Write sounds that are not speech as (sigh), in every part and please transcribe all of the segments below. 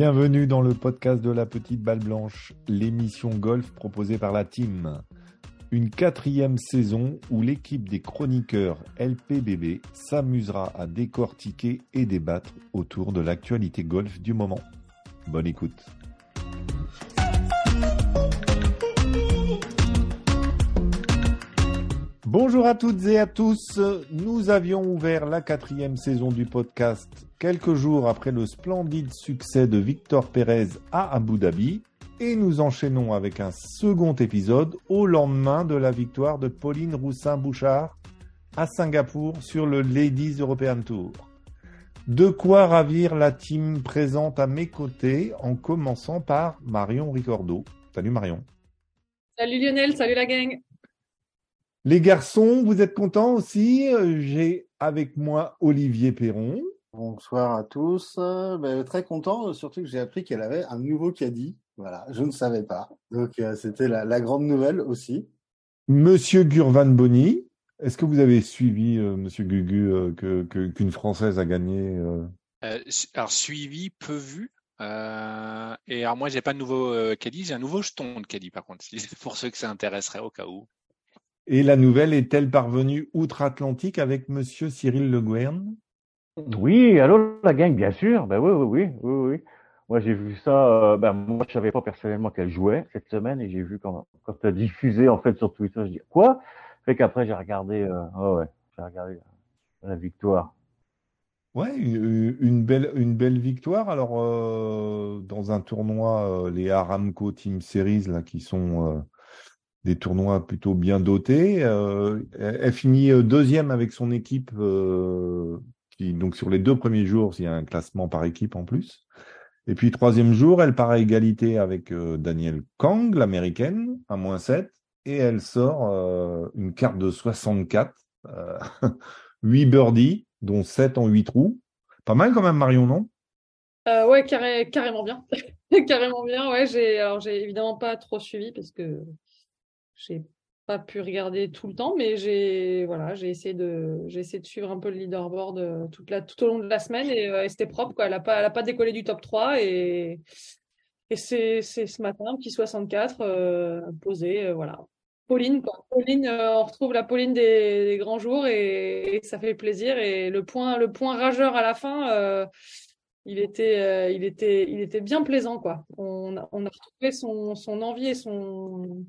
Bienvenue dans le podcast de la petite balle blanche, l'émission golf proposée par la team. Une quatrième saison où l'équipe des chroniqueurs LPBB s'amusera à décortiquer et débattre autour de l'actualité golf du moment. Bonne écoute. Bonjour à toutes et à tous. Nous avions ouvert la quatrième saison du podcast quelques jours après le splendide succès de Victor Pérez à Abu Dhabi et nous enchaînons avec un second épisode au lendemain de la victoire de Pauline Roussin-Bouchard à Singapour sur le Ladies European Tour. De quoi ravir la team présente à mes côtés en commençant par Marion Ricordo. Salut Marion. Salut Lionel, salut la gang. Les garçons, vous êtes contents aussi? J'ai avec moi Olivier Perron. Bonsoir à tous. Ben, très content, surtout que j'ai appris qu'elle avait un nouveau caddie. Voilà, je ne savais pas. Donc euh, c'était la, grande nouvelle aussi. Monsieur Gurvan Bonny, est-ce que vous avez suivi, euh, Monsieur Gugu, euh, que qu'une Française a gagné Alors suivi, peu vu. et alors moi, j'ai pas de nouveau caddie, j'ai un nouveau jeton de caddie par contre, (laughs) pour ceux que ça intéresserait au cas où. Et la nouvelle est-elle parvenue outre-Atlantique avec Monsieur Cyril Le Guern? Oui, allô la gang, bien sûr. Ben oui, oui, oui, oui, oui. Moi, j'ai vu ça. Euh, ben moi, je savais pas personnellement qu'elle jouait cette semaine et j'ai vu quand quand tu as diffusé en fait sur Twitter, je dis quoi? Fait qu'après j'ai regardé. Euh, oh ouais, j'ai regardé la, victoire. Ouais, une, belle une belle victoire. Alors euh, dans un tournoi, euh, les Aramco Team Series là qui sont des tournois plutôt bien dotés. Euh, elle, finit euh, deuxième avec son équipe, euh, donc sur les deux premiers jours, il y a un classement par équipe en plus. Et puis troisième jour, elle part à égalité avec Daniel Kang, l'américaine, à moins 7, et elle sort une carte de 64, 8 (laughs) birdies, dont 7 en 8 trous. Pas mal quand même, Marion, non? Ouais, carrément bien. (laughs) carrément bien, ouais. Alors, j'ai évidemment pas trop suivi parce que j'ai pas pu regarder tout le temps, mais j'ai voilà, j'ai essayé de j'ai essayé de suivre un peu le leaderboard euh, toute la, tout au long de la semaine et, et c'était propre quoi. Elle a pas elle a pas décollé du top 3 et et c'est ce matin un petit 64 euh, posé euh, voilà. Pauline quoi. Pauline on retrouve la Pauline des, grands jours et, ça fait plaisir et le point le point rageur à la fin il était, il était, il était bien plaisant quoi. On, a retrouvé son, son envie et son,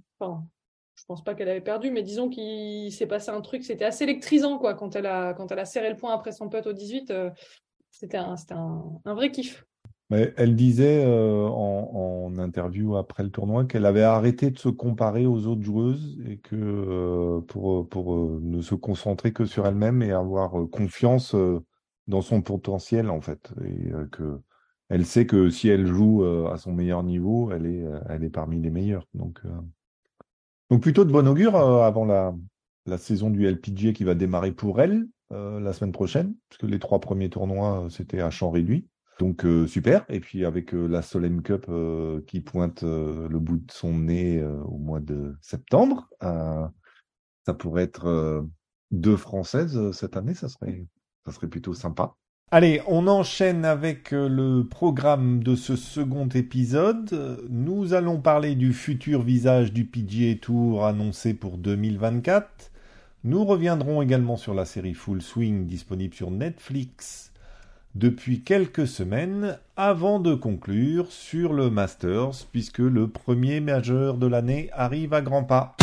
pense pas qu'elle avait perdu, mais disons qu'il s'est passé un truc, c'était assez électrisant quoi, quand elle a, quand elle a serré le point après son putt au 18, euh, c'était un, vrai kiff. elle disait euh, en, interview après le tournoi qu'elle avait arrêté de se comparer aux autres joueuses et que euh, pour, pour ne se concentrer que sur elle-même et avoir confiance dans son potentiel en fait. Et que elle sait que si elle joue à son meilleur niveau, elle est, elle est parmi les meilleures. Donc, donc plutôt de bon augure euh, avant la, saison du LPGA qui va démarrer pour elle euh, la semaine prochaine, puisque les trois premiers tournois, euh, c'était à champ réduit. Donc super. Et puis avec la Solheim Cup qui pointe le bout de son nez au mois de septembre, ça pourrait être deux Françaises cette année, ça serait plutôt sympa. Allez, on enchaîne avec euh, le programme de ce second épisode. Nous allons parler du futur visage du PGA Tour annoncé pour 2024. Nous reviendrons également sur la série Full Swing disponible sur Netflix depuis quelques semaines avant de conclure sur le Masters puisque le premier majeur de l'année arrive à grands pas.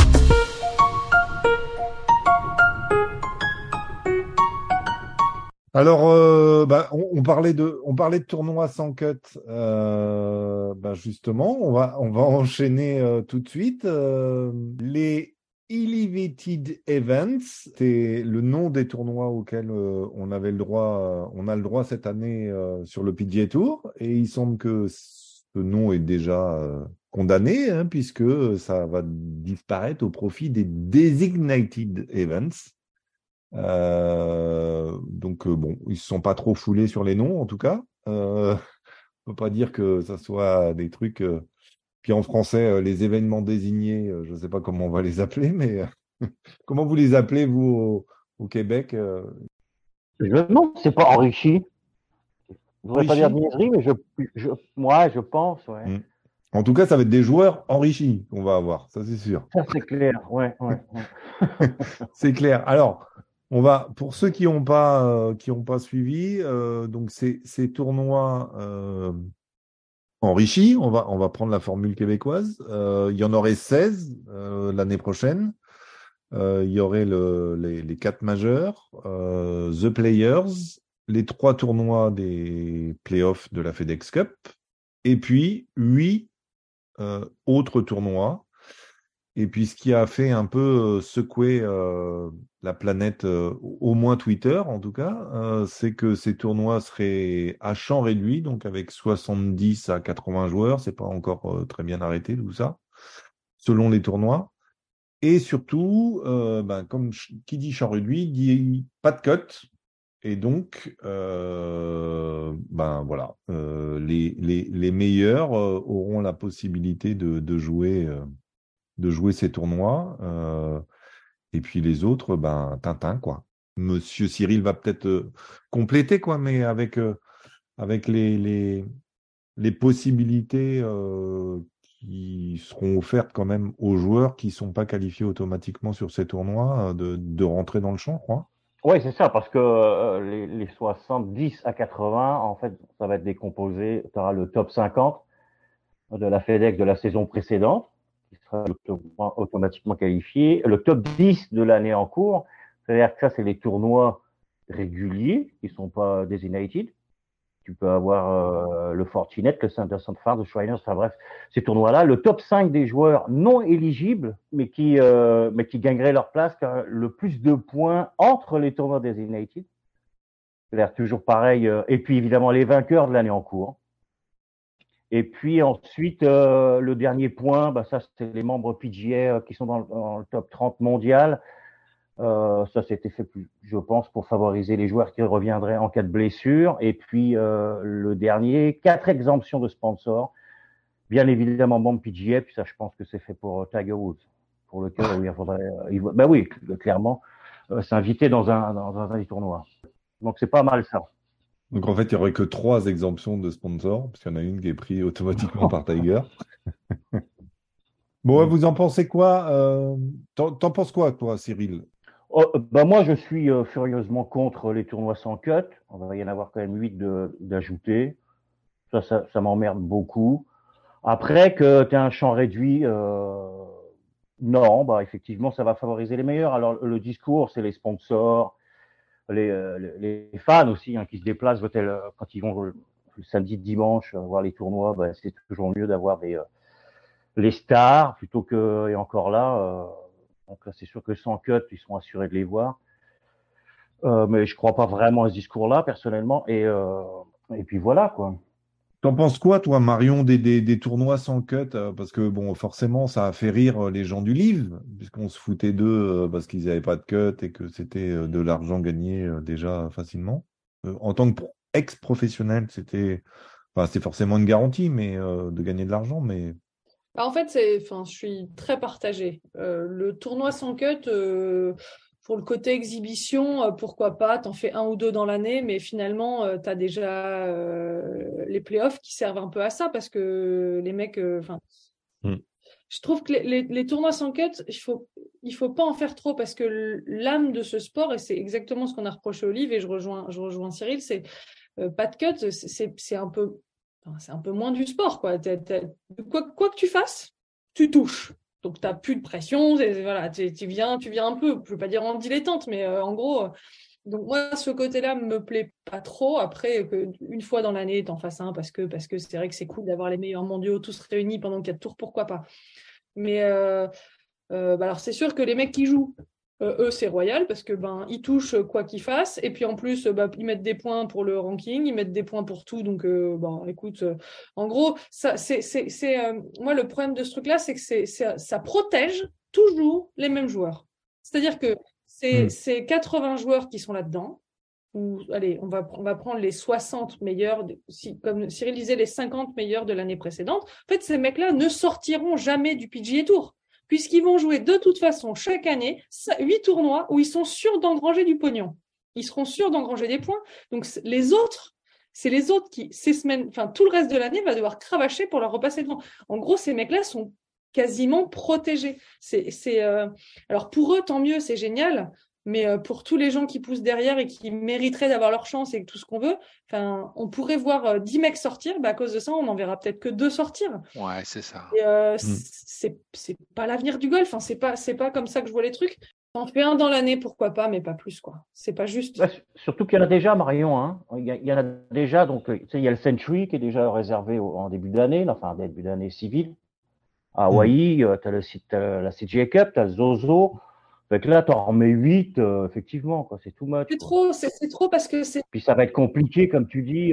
Alors, euh, bah, on, parlait de, on parlait de tournoi sans cut. Euh, bah, justement, on va, on va (laughs) enchaîner euh, tout de suite. les Elevated Events, c'est le nom des tournois auxquels on avait le droit, on a le droit cette année sur le PGA Tour, et il semble que ce nom est déjà condamné, hein, puisque ça va disparaître au profit des Designated Events. Euh, donc euh, bon, ils se sont pas trop foulés sur les noms en tout cas. Euh, (laughs) on peut pas dire que ça soit des trucs. Euh, puis en français, les événements désignés, je ne sais pas comment on va les appeler, mais (laughs) comment vous les appelez vous au, Québec Je me demande, c'est pas enrichi. Je voudrais pas dire niaiserie, mais je, je, moi, je pense, ouais. Mm. En tout cas, ça va être des joueurs enrichis qu'on va avoir, ça c'est sûr. Ça, c'est clair, ouais, ouais. ouais. (laughs) C'est clair. Alors, on va pour ceux qui n'ont pas euh, qui ont pas suivi, euh, donc ces, tournois euh, enrichis, on va on va prendre la formule québécoise. Il y en aurait 16 euh, l'année prochaine. Il y aurait le, les, les quatre majeurs, The Players, les trois tournois des playoffs de la FedEx Cup, et puis huit autres tournois. Et puis ce qui a fait un peu secouer la planète, euh, au moins Twitter en tout cas, euh, c'est que ces tournois seraient à champ réduit, donc avec 70 à 80 joueurs, c'est pas encore euh, très bien arrêté tout ça, selon les tournois. Et surtout, ben, comme qui dit champ réduit, dit pas de cut. Et donc, ben voilà, les, meilleurs auront la possibilité de, jouer, de jouer ces tournois. Et puis les autres, ben Tintin quoi. Monsieur Cyril va peut-être euh, compléter quoi, mais avec euh, avec les les possibilités euh, qui seront offertes quand même aux joueurs qui sont pas qualifiés automatiquement sur ces tournois de de rentrer dans le champ, crois. Oui, c'est ça, parce que les, les 70 à 80, en fait, ça va être décomposé. Tu auras le top 50 de la FedEx de la saison précédente, qui sera auto- automatiquement qualifié. Le top 10 de l'année en cours, c'est-à-dire que ça, c'est les tournois réguliers, qui sont pas designated. Tu peux avoir euh, le Fortinet, le Sanderson Farm, le Shriners, enfin bref, ces tournois-là. Le top 5 des joueurs non éligibles, mais qui, euh, mais qui gagneraient leur place, car le plus de points entre les tournois designated. C'est-à-dire toujours pareil. euh, et puis évidemment les vainqueurs de l'année en cours. Et puis ensuite, euh, le dernier point, bah, ça c'est les membres PGA euh, qui sont dans le, dans le top 30 mondial. Euh, ça c'était fait, je pense, pour favoriser les joueurs qui reviendraient en cas de blessure. Et puis euh, le dernier, quatre exemptions de sponsors. Bien évidemment, membre PGA, puis ça je pense que c'est fait pour euh, Tiger Woods, pour lequel il faudrait, euh, il, bah oui, clairement, s'inviter dans un, dans un des tournois. Donc c'est pas mal ça. Donc en fait, il y aurait que trois exemptions de sponsors, parce qu'il y en a une qui est prise automatiquement par Tiger. Bon, ouais, vous en pensez quoi euh, T'en penses quoi, toi, Cyril? Oh, bah moi, je suis euh, furieusement contre les tournois sans cut. On va y en avoir quand même huit. Ça, ça, ça m'emmerde beaucoup. Après, que tu as un champ réduit, euh, non, bah effectivement, ça va favoriser les meilleurs. Alors, le discours, c'est les sponsors, les, euh, les les fans aussi, hein, qui se déplacent euh, quand ils vont le, samedi, dimanche, euh, voir les tournois. Bah, c'est toujours mieux d'avoir des les stars plutôt que, et encore là, donc là, c'est sûr que sans cut, ils sont assurés de les voir. Mais je crois pas vraiment à ce discours-là, personnellement. Et, et puis voilà, quoi. T'en penses quoi, toi, Marion, des, des, tournois sans cut euh, Parce que, bon, forcément, ça a fait rire euh, les gens du livre, puisqu'on se foutait d'eux euh, parce qu'ils n'avaient pas de cut et que c'était de l'argent gagné déjà facilement. En tant que pro- ex-professionnel, c'était enfin, forcément une garantie mais de gagner de l'argent, mais Bah, en fait, enfin, je suis très partagée. Le tournoi sans cut, pour le côté exhibition, euh, pourquoi pas, t'en fais un ou deux dans l'année, mais finalement, euh, t'as déjà euh, les playoffs qui servent un peu à ça parce que les mecs, euh, enfin, Mm. je trouve que les, les, les tournois sans cut, il faut, il faut pas en faire trop parce que l'âme de ce sport, et c'est exactement ce qu'on a reproché au livre, et je rejoins, je rejoins Cyril, c'est pas de cut, c'est- un peu c'est un peu moins du sport, quoi. Quoi que tu fasses, tu touches. Donc, tu n'as plus de pression. c'est- tu viens, tu viens un peu, je ne veux pas dire en dilettante, mais euh, en gros. euh, donc, moi, ce côté-là me plaît pas trop. Après, une fois dans l'année, tu en fasses un parce que parce que c'est vrai que c'est cool d'avoir les meilleurs mondiaux tous réunis pendant quatre tours, pourquoi pas. Mais euh, bah alors, c'est sûr que les mecs qui jouent, eux, c'est royal parce que ben ils touchent quoi qu'ils fassent et puis en plus euh, bah, ils mettent des points pour le ranking, ils mettent des points pour tout donc euh, bon écoute euh, en gros ça c'est c'est c'est euh, moi le problème de ce truc là c'est que c'est c'est- ça protège toujours les mêmes joueurs. C'est-à-dire que c'est Mm. c'est 80 joueurs qui sont là-dedans ou allez, on va on va prendre les 60 meilleurs de- si comme Cyril disait les 50 meilleurs de l'année précédente. En fait, ces mecs-là ne sortiront jamais du PGA Tour puisqu'ils vont jouer de toute façon chaque année huit tournois où ils sont sûrs d'engranger du pognon. Ils seront sûrs d'engranger des points. Donc les autres, c'est les autres qui, ces semaines, enfin tout le reste de l'année, va devoir cravacher pour leur repasser devant. En gros, ces mecs-là sont quasiment protégés. C'est, euh, Alors pour eux, tant mieux, c'est génial. Mais euh, pour tous les gens qui poussent derrière et qui mériteraient d'avoir leur chance et tout ce qu'on veut, enfin, on pourrait voir 10 mecs sortir, bah, à cause de ça, on n'en verra peut-être que deux sortir. Ouais, c'est ça. Et, mm. c'est, c'est pas l'avenir du golf, hein. c'est pas, c'est pas comme ça que je vois les trucs. On fait un dans l'année, pourquoi pas, mais pas plus, quoi. C'est pas juste. surtout qu'il y en a déjà, Marion. Hein. Il, y a, en a déjà. Donc, euh, il y a le Century qui est déjà réservé en début d'année, enfin, début d'année civile. À Hawaï, mm. euh, tu as, la CGA Cup, tu as Zozo. Fait que là, tu en remets 8, euh, effectivement, quoi. C'est tout much. C'est trop, c'est trop parce que c'est. Puis ça va être compliqué, comme tu dis.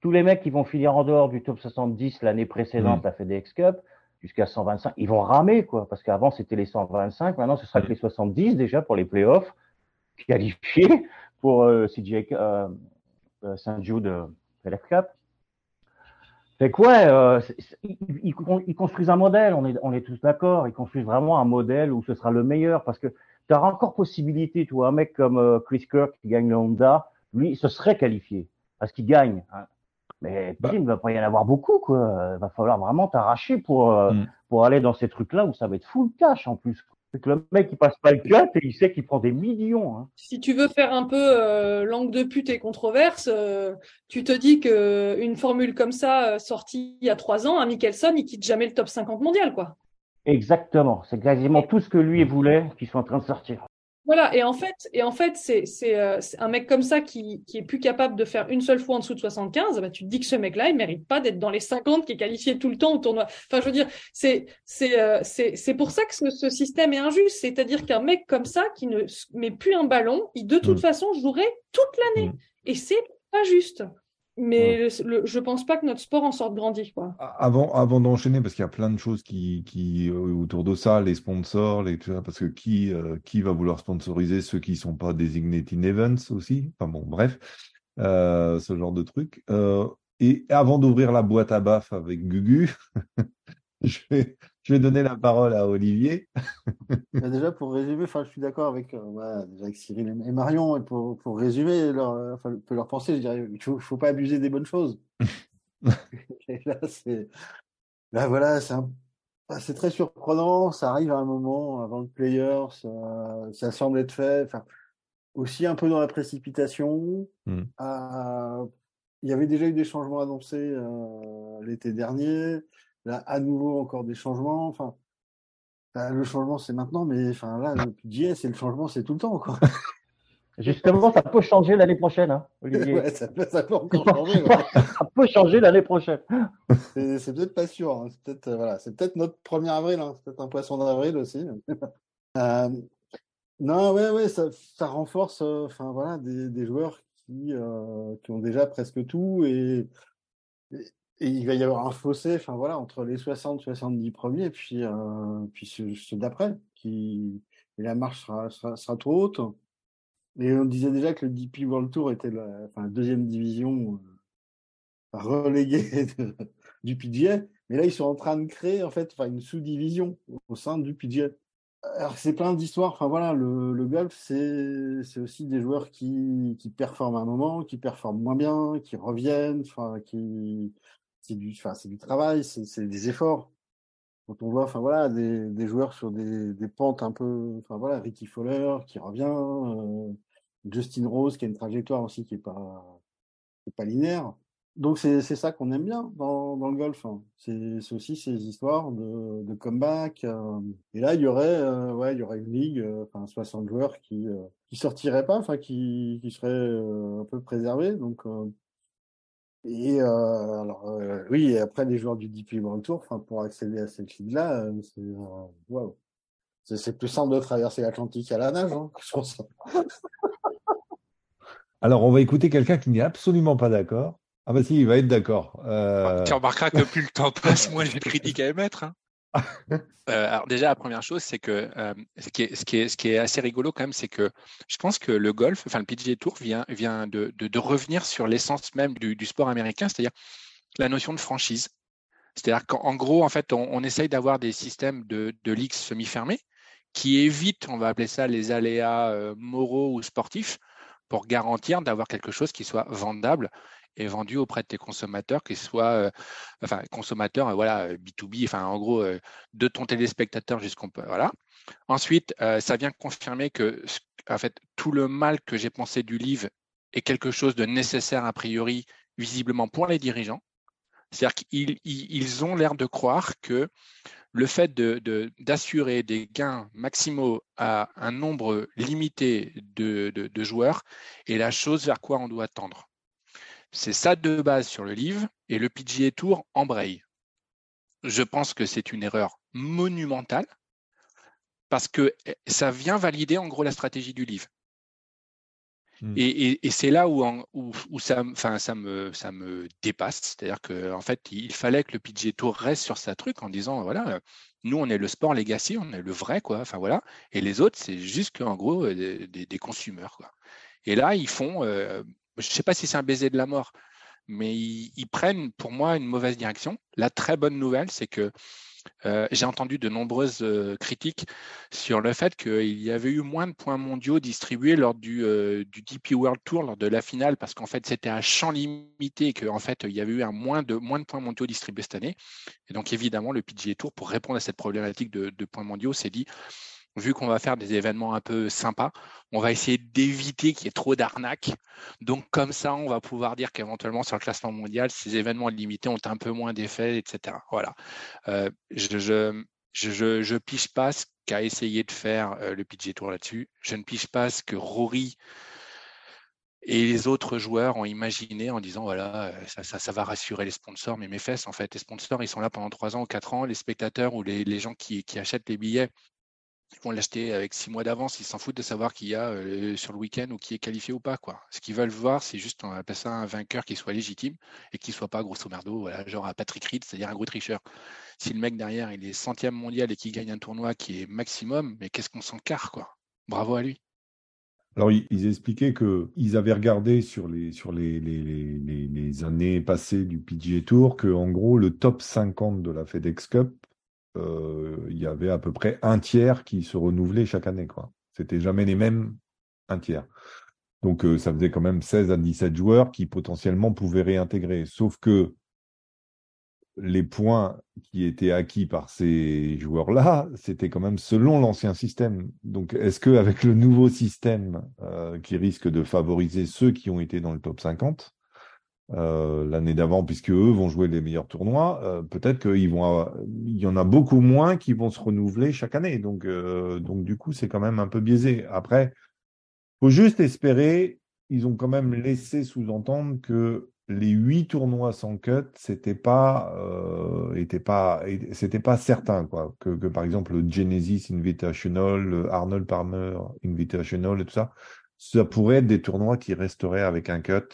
tous les mecs qui vont finir en dehors du top 70 l'année précédente, mm. la FedEx Cup, jusqu'à 125. Ils vont ramer, quoi, parce qu'avant, c'était les 125. Maintenant, ce sera que les 70 déjà pour les playoffs qualifiés pour euh, CJ euh, euh, Saint-Jude euh, Cup. Fait que ouais, euh, ils, ils, construisent un modèle, on est, on est tous d'accord. Ils construisent vraiment un modèle où ce sera le meilleur parce que tu encore possibilité, toi, un mec comme Chris Kirk qui gagne le Honda, lui, ce serait qualifié parce qu'il gagne. Hein. Mais bah. il ne va pas y en avoir beaucoup, quoi. Il va falloir vraiment t'arracher pour, euh, mm. pour aller dans ces trucs-là où ça va être full cash en plus. C'est que le mec, il passe pas le cut et il sait qu'il prend des millions. Hein. Si tu veux faire un peu euh, langue de pute et controverse, euh, tu te dis que une formule comme ça, sortie il y a trois ans, un Mickelson, il quitte jamais le top 50 mondial, quoi. Exactement. C'est quasiment tout ce que lui voulait qu'ils sont en train de sortir. Voilà, et en fait, et en fait, c'est c'est euh, un mec comme ça qui, qui est plus capable de faire une seule fois en dessous de 75. Bah, tu te dis que ce mec-là, il mérite pas d'être dans les 50 qui est qualifié tout le temps au tournoi. Enfin, je veux dire, c'est c'est euh, c'est c'est pour ça que ce, ce système est injuste. C'est-à-dire qu'un mec comme ça qui ne met plus un ballon, il de toute mm. façon jouerait toute l'année. Mm. Et c'est pas juste. Mais le, je pense pas que notre sport en sorte grandi. Quoi. Avant, avant d'enchaîner, parce qu'il y a plein de choses qui, qui euh, autour de ça, les sponsors, les, parce que qui, euh, qui va vouloir sponsoriser ceux qui sont pas designated events aussi? Enfin bon, bref, euh, ce genre de truc. Euh, et avant d'ouvrir la boîte à baf avec Gugu, (laughs) je vais, je vais donner la parole à Olivier. Bah, déjà, pour résumer, je suis d'accord avec, euh, avec Cyril et Marion. Et pour, pour résumer leur, enfin, leur pensée, je dirais il faut, faut pas abuser des bonnes choses. (laughs) là, c'est, là, voilà, c'est bah, c'est très surprenant. Ça arrive à un moment avant le player, ça, ça semble être fait. Enfin, aussi un peu dans la précipitation. Hmm. Euh, il y avait déjà eu des changements annoncés euh, l'été dernier. Là, à nouveau, encore des changements. Enfin, bah, le changement, c'est maintenant, mais enfin, là, le PGA, c'est le changement, c'est tout le temps, quoi. (laughs) Justement, ça peut changer l'année prochaine, hein, (laughs) Olivier. ouais, ça, peut, ça peut encore changer. ça peut changer l'année prochaine. C'est peut-être pas sûr. Hein. C'est peut-être euh, voilà, peut-être notre 1er avril. Hein. C'est peut-être un poisson d'avril aussi. (laughs) euh, non, ouais, ouais, ça, ça renforce. Euh, voilà, des, des joueurs qui qui ont déjà presque tout et, et il va y avoir un fossé, enfin voilà, entre les 60, 70 premiers, puis, euh, puis ceux, d'après, qui et la marche sera, sera, trop haute. Et on disait déjà que le DP World Tour était la, deuxième division euh, reléguée du PGA, mais là ils sont en train de créer en fait, enfin une sous-division au sein du PGA. Alors c'est plein d'histoires. Enfin voilà, le, le golf c'est c'est aussi des joueurs qui qui performent à un moment, qui performent moins bien, qui reviennent, enfin qui c'est du, travail, c'est des efforts. Quand on voit, enfin voilà, des, joueurs sur des, pentes un peu, enfin voilà, Ricky Fowler qui revient, euh, Justin Rose qui a une trajectoire aussi qui est pas, qui est pas linéaire. Donc c'est ça qu'on aime bien dans, le golf. Hein. C'est aussi ces histoires de, comeback. Euh. et là il y aurait euh, ouais il y aurait une ligue, euh, enfin 60 joueurs qui qui sortiraient pas, enfin qui qui seraient un peu préservés. Donc et euh, alors euh, oui, et après les joueurs du DP World Tour, enfin pour accéder à cette ligue-là, euh, c'est euh, wow. c'est plus simple de traverser l'Atlantique à la nage, hein, je pense. (laughs) alors on va écouter quelqu'un qui n'est absolument pas d'accord. Ah bah si, il va être d'accord. Euh... Tu remarqueras que plus le temps passe, moins j'ai de critiques à émettre. Hein. Euh, alors déjà, la première chose, c'est que euh, ce, qui est, assez rigolo quand même, c'est que je pense que le golf, enfin le PGA Tour vient, vient de, revenir sur l'essence même du, sport américain, c'est-à-dire la notion de franchise. C'est-à-dire qu'en gros, en fait, on, essaye d'avoir des systèmes de, de semi-fermées qui évitent, on va appeler ça les aléas euh, moraux ou sportifs, pour garantir d'avoir quelque chose qui soit vendable et vendu auprès de tes consommateurs, qu'ils soient, enfin, consommateurs, voilà, B2B, enfin, en gros, de ton téléspectateur jusqu'au, voilà. Ensuite, ça vient confirmer que, en fait, tout le mal que j'ai pensé du livre est quelque chose de nécessaire a priori, visiblement pour les dirigeants. C'est-à-dire qu'ils ont l'air de croire que le fait d'assurer de, des gains maximaux à un nombre limité de, de, joueurs est la chose vers quoi on doit tendre. C'est ça de base sur le livre et le PGA Tour embraye. Je pense que c'est une erreur monumentale parce que eh, ça vient valider en gros la stratégie du livre. Hmm. Et, c'est là où, où, ça, ça, me, ça me dépasse. C'est-à-dire qu'en en fait, il fallait que le PGA Tour reste sur sa truc en disant voilà, nous, on est le sport legacy, on est le vrai, quoi. Enfin voilà. Et les autres, c'est juste qu'en gros, des, des, consumers, quoi. Et là, ils font, euh, je ne sais pas si c'est un baiser de la mort, mais ils, prennent pour moi une mauvaise direction. La très bonne nouvelle, c'est que euh, j'ai entendu de nombreuses euh, critiques sur le fait qu'il y avait eu moins de points mondiaux distribués lors du, euh, DP World Tour, lors de la finale, parce qu'en fait c'était un champ limité et qu'en fait il y avait eu un moins, de, moins de points mondiaux distribués cette année. Et donc évidemment, le PGA Tour, pour répondre à cette problématique de points mondiaux, s'est dit vu qu'on va faire des événements un peu sympas, on va essayer d'éviter qu'il y ait trop d'arnaques. Donc comme ça, on va pouvoir dire qu'éventuellement sur le classement mondial, ces événements limités ont un peu moins d'effet, etc. Voilà. Euh, je, je, je, je, piche pas ce qu'a essayé de faire euh, le PG Tour là-dessus. Je ne piche pas ce que Rory et les autres joueurs ont imaginé en disant voilà, euh, ça, va rassurer les sponsors, mais mes fesses, en fait, les sponsors, ils sont là pendant trois ans ou quatre ans. Les spectateurs ou les, gens qui, achètent les billets, ils vont l'acheter avec six mois d'avance. Ils s'en foutent de savoir qui y a euh, sur le week-end ou qui est qualifié ou pas. Quoi. Ce qu'ils veulent voir, c'est juste on un vainqueur qui soit légitime et qui soit pas grosso merdo, genre un Patrick Reed, c'est-à-dire un gros tricheur. Si le mec derrière il est centième mondial et qu'il gagne un tournoi qui est maximum, mais qu'est-ce qu'on s'en carre quoi? Bravo à lui. Alors, ils expliquaient qu'ils avaient regardé sur les, années passées du PGA Tour que, en gros, le top 50 de la FedEx Cup il y avait à peu près un tiers qui se renouvelait chaque année. quoi. C'était jamais les mêmes un tiers. Donc euh, ça faisait quand même 16 à 17 joueurs qui potentiellement pouvaient réintégrer. Sauf que les points qui étaient acquis par ces joueurs-là, c'était quand même selon l'ancien système. Donc, est-ce qu'avec le nouveau système euh, qui risque de favoriser ceux qui ont été dans le top 50, euh, l'année d'avant, puisque eux vont jouer les meilleurs tournois, euh, peut-être qu'il vont, il y en a beaucoup moins qui vont se renouveler chaque année. Donc, euh, donc du coup, c'est quand même un peu biaisé. Après, faut juste espérer. Ils ont quand même laissé sous-entendre que les huit tournois sans cut, c'était pas, était pas, c'était pas certain quoi. Que, que, par exemple le Genesis Invitational, le Arnold Palmer Invitational et tout ça, ça pourrait être des tournois qui resteraient avec un cut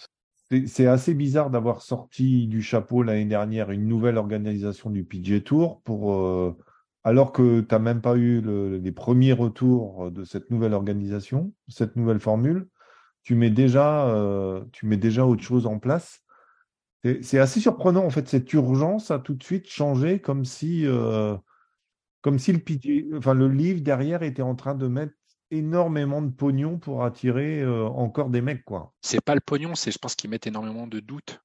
c'est assez bizarre d'avoir sorti du chapeau l'année dernière une nouvelle organisation du PGA Tour euh, alors que tu n'as même pas eu les premiers retours de cette nouvelle organisation, cette nouvelle formule, tu mets déjà, euh, déjà autre chose en place. C'est assez surprenant en fait cette urgence a tout de suite changé comme si, euh, comme si le, enfin, le livre derrière était en train de mettre énormément de pognon pour attirer euh, encore des mecs, quoi. C'est pas le pognon, c'est je pense qu'ils mettent énormément de doutes.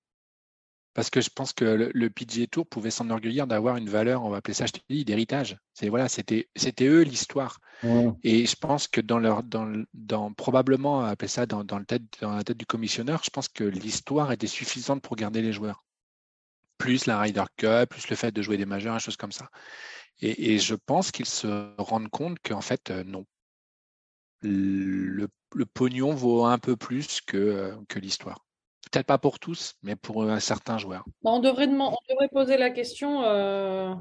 Parce que je pense que le, le PGA Tour pouvait s'enorgueillir d'avoir une valeur, on va appeler ça, je te dis, d'héritage. C'est voilà, c'était c'était eux l'histoire. Et je pense que dans leur dans, dans probablement appeler ça dans, dans, le tête, dans la tête du commissionneur, je pense que l'histoire était suffisante pour garder les joueurs. Plus la Ryder Cup, plus le fait de jouer des majeurs, des choses comme ça. Et, et je pense qu'ils se rendent compte qu'en fait, euh, non, le, pognon vaut un peu plus que, euh, que l'histoire. Peut-être pas pour tous, mais pour un certain joueur. Bah, on devrait, on devrait poser la question, euh,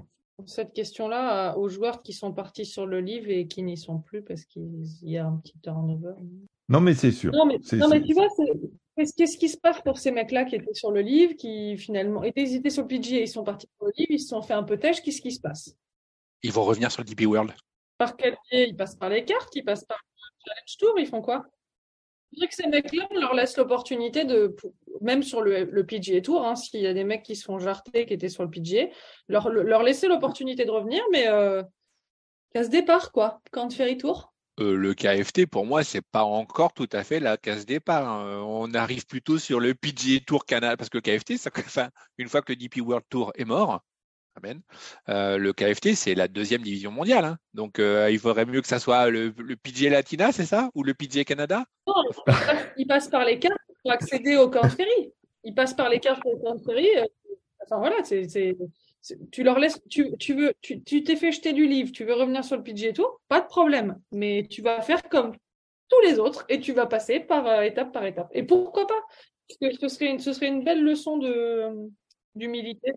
cette question-là, aux joueurs qui sont partis sur le livre et qui n'y sont plus parce qu'il y a un petit turnover. Non, mais c'est sûr. Non, mais, tu vois, qu'est-ce qui se passe pour ces mecs-là qui étaient sur le livre, qui finalement étaient, hésités sur le PG et ils sont partis sur le livre, ils se sont fait un peu têche, qu'est-ce qui se passe? Ils vont revenir sur le DP World. Par quel biais? Ils passent par les cartes, ils passent par Challenge Tour, ils font quoi? Je dirais que ces mecs-là, on leur laisse l'opportunité de, même sur le, le PGA Tour, hein, s'il y a des mecs qui se font jarter, qui étaient sur le PGA, leur, leur laisser l'opportunité de revenir, mais euh, casse départ, quoi, quand Ferry Tour. euh, le KFT, pour moi, c'est pas encore tout à fait la case départ. hein. On arrive plutôt sur le PGA Tour Canada, parce que le KFT, (laughs) une fois que le DP World Tour est mort, amen, euh, le KFT, c'est la deuxième division mondiale. hein. Donc, euh, il faudrait mieux que ça soit le, le PGA Latina, c'est ça? Ou le PGA Canada? Non, il passe- par les cartes pour accéder au Corn Ferry. Il passe par les cartes au Corn Ferry. euh, Enfin voilà, tu leur laisses, tu, tu veux, tu, t'es fait jeter du livre, tu veux revenir sur le PGA Tour, pas de problème. Mais tu vas faire comme tous les autres et tu vas passer par étape par étape. Et pourquoi pas? Parce que ce serait une, ce serait une belle leçon de, d'humilité.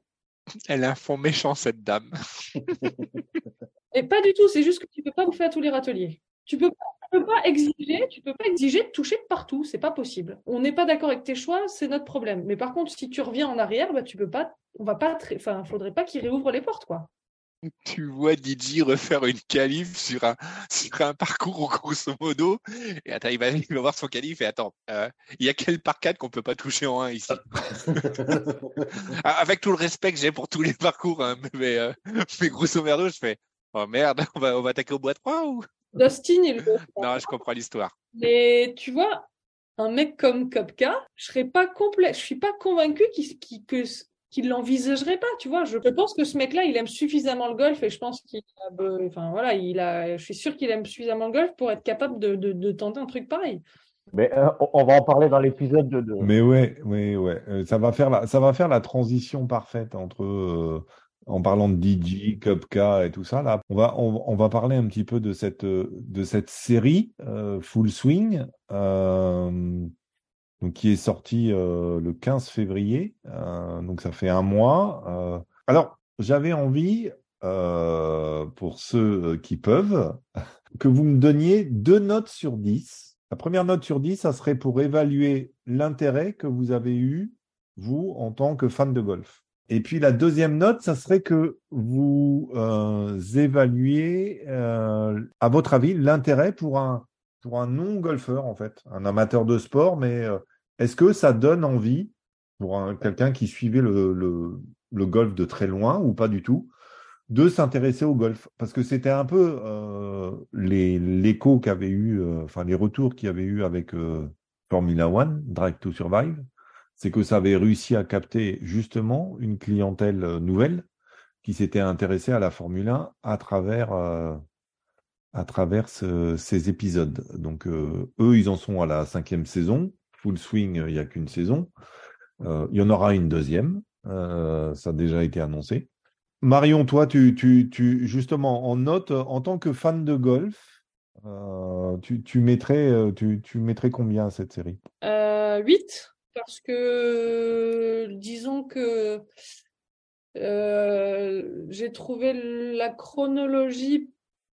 (laughs) Elle a un fond méchant, cette dame. (laughs) Et pas du tout, c'est juste que tu peux pas bouffer à tous les râteliers. Tu peux pas, tu peux pas exiger, tu peux pas exiger de toucher partout, c'est pas possible. On n'est pas d'accord avec tes choix, c'est notre problème. Mais par contre, si tu reviens en arrière, bah tu peux pas, on va pas, enfin, faudrait pas qu'ils réouvrent les portes, quoi. Tu vois DJ refaire une qualif sur un, (laughs) sur un parcours grosso modo. Et attends, il va, il va voir son qualif et attends, euh, il y a quel par 4 qu'on peut pas toucher en 1 ici? (laughs) Avec tout le respect que j'ai pour tous les parcours, hein, mais, euh, mais grosso merdo, je fais Oh merde, on va, on va attaquer au bois de 3 ou? Dustin, il le Non, je comprends l'histoire. Mais tu vois, un mec comme Kopka, je serais pas complet, je suis pas convaincu qu'il qu'il- que qu'il l'envisagerait pas, tu vois. Je pense que ce mec-là, il aime suffisamment le golf et je pense qu'il a, enfin voilà, il a, je suis sûr qu'il aime suffisamment le golf pour être capable de, de, de tenter un truc pareil. Mais euh, on- va en parler dans l'épisode de, de- Mais ouais, ouais, ouais. Euh, ça va faire la, ça va faire la transition parfaite entre, euh, en parlant de DJ, Cupca et tout ça. Là, on va, on, on va parler un petit peu de cette, de cette série euh, Full Swing, euh, donc qui est sortie euh, le 15 février. Euh, donc ça fait un mois. Euh, alors, j'avais envie, euh, pour ceux euh, qui peuvent, (laughs) que vous me donniez deux notes sur 10. La première note sur 10, ça serait pour évaluer l'intérêt que vous avez eu, vous, en tant que fan de golf. Et puis la deuxième note, ça serait que vous euh, évaluez, à votre avis, l'intérêt pour un, pour un non-golfeur, en fait, un amateur de sport, mais euh, est-ce que ça donne envie pour un- quelqu'un qui suivait le, le, le golf de très loin ou pas du tout, de s'intéresser au golf? Parce que c'était un peu euh, l'écho qu'avait eu euh, enfin les retours qu'il y avait eu avec euh, Formula One Drive to Survive c'est que ça avait réussi à capter justement une clientèle nouvelle qui s'était intéressée à la Formule 1 à travers à travers ce- ces épisodes. Donc euh, eux ils en sont à la cinquième saison. Full swing euh, il y a qu'une saison. Euh, il y en aura une deuxième. Ça a déjà été annoncé. Marion, toi, tu, justement, en note, en tant que fan de golf, tu, mettrais, tu, mettrais combien à cette série? Euh, 8, parce que disons que j'ai trouvé la chronologie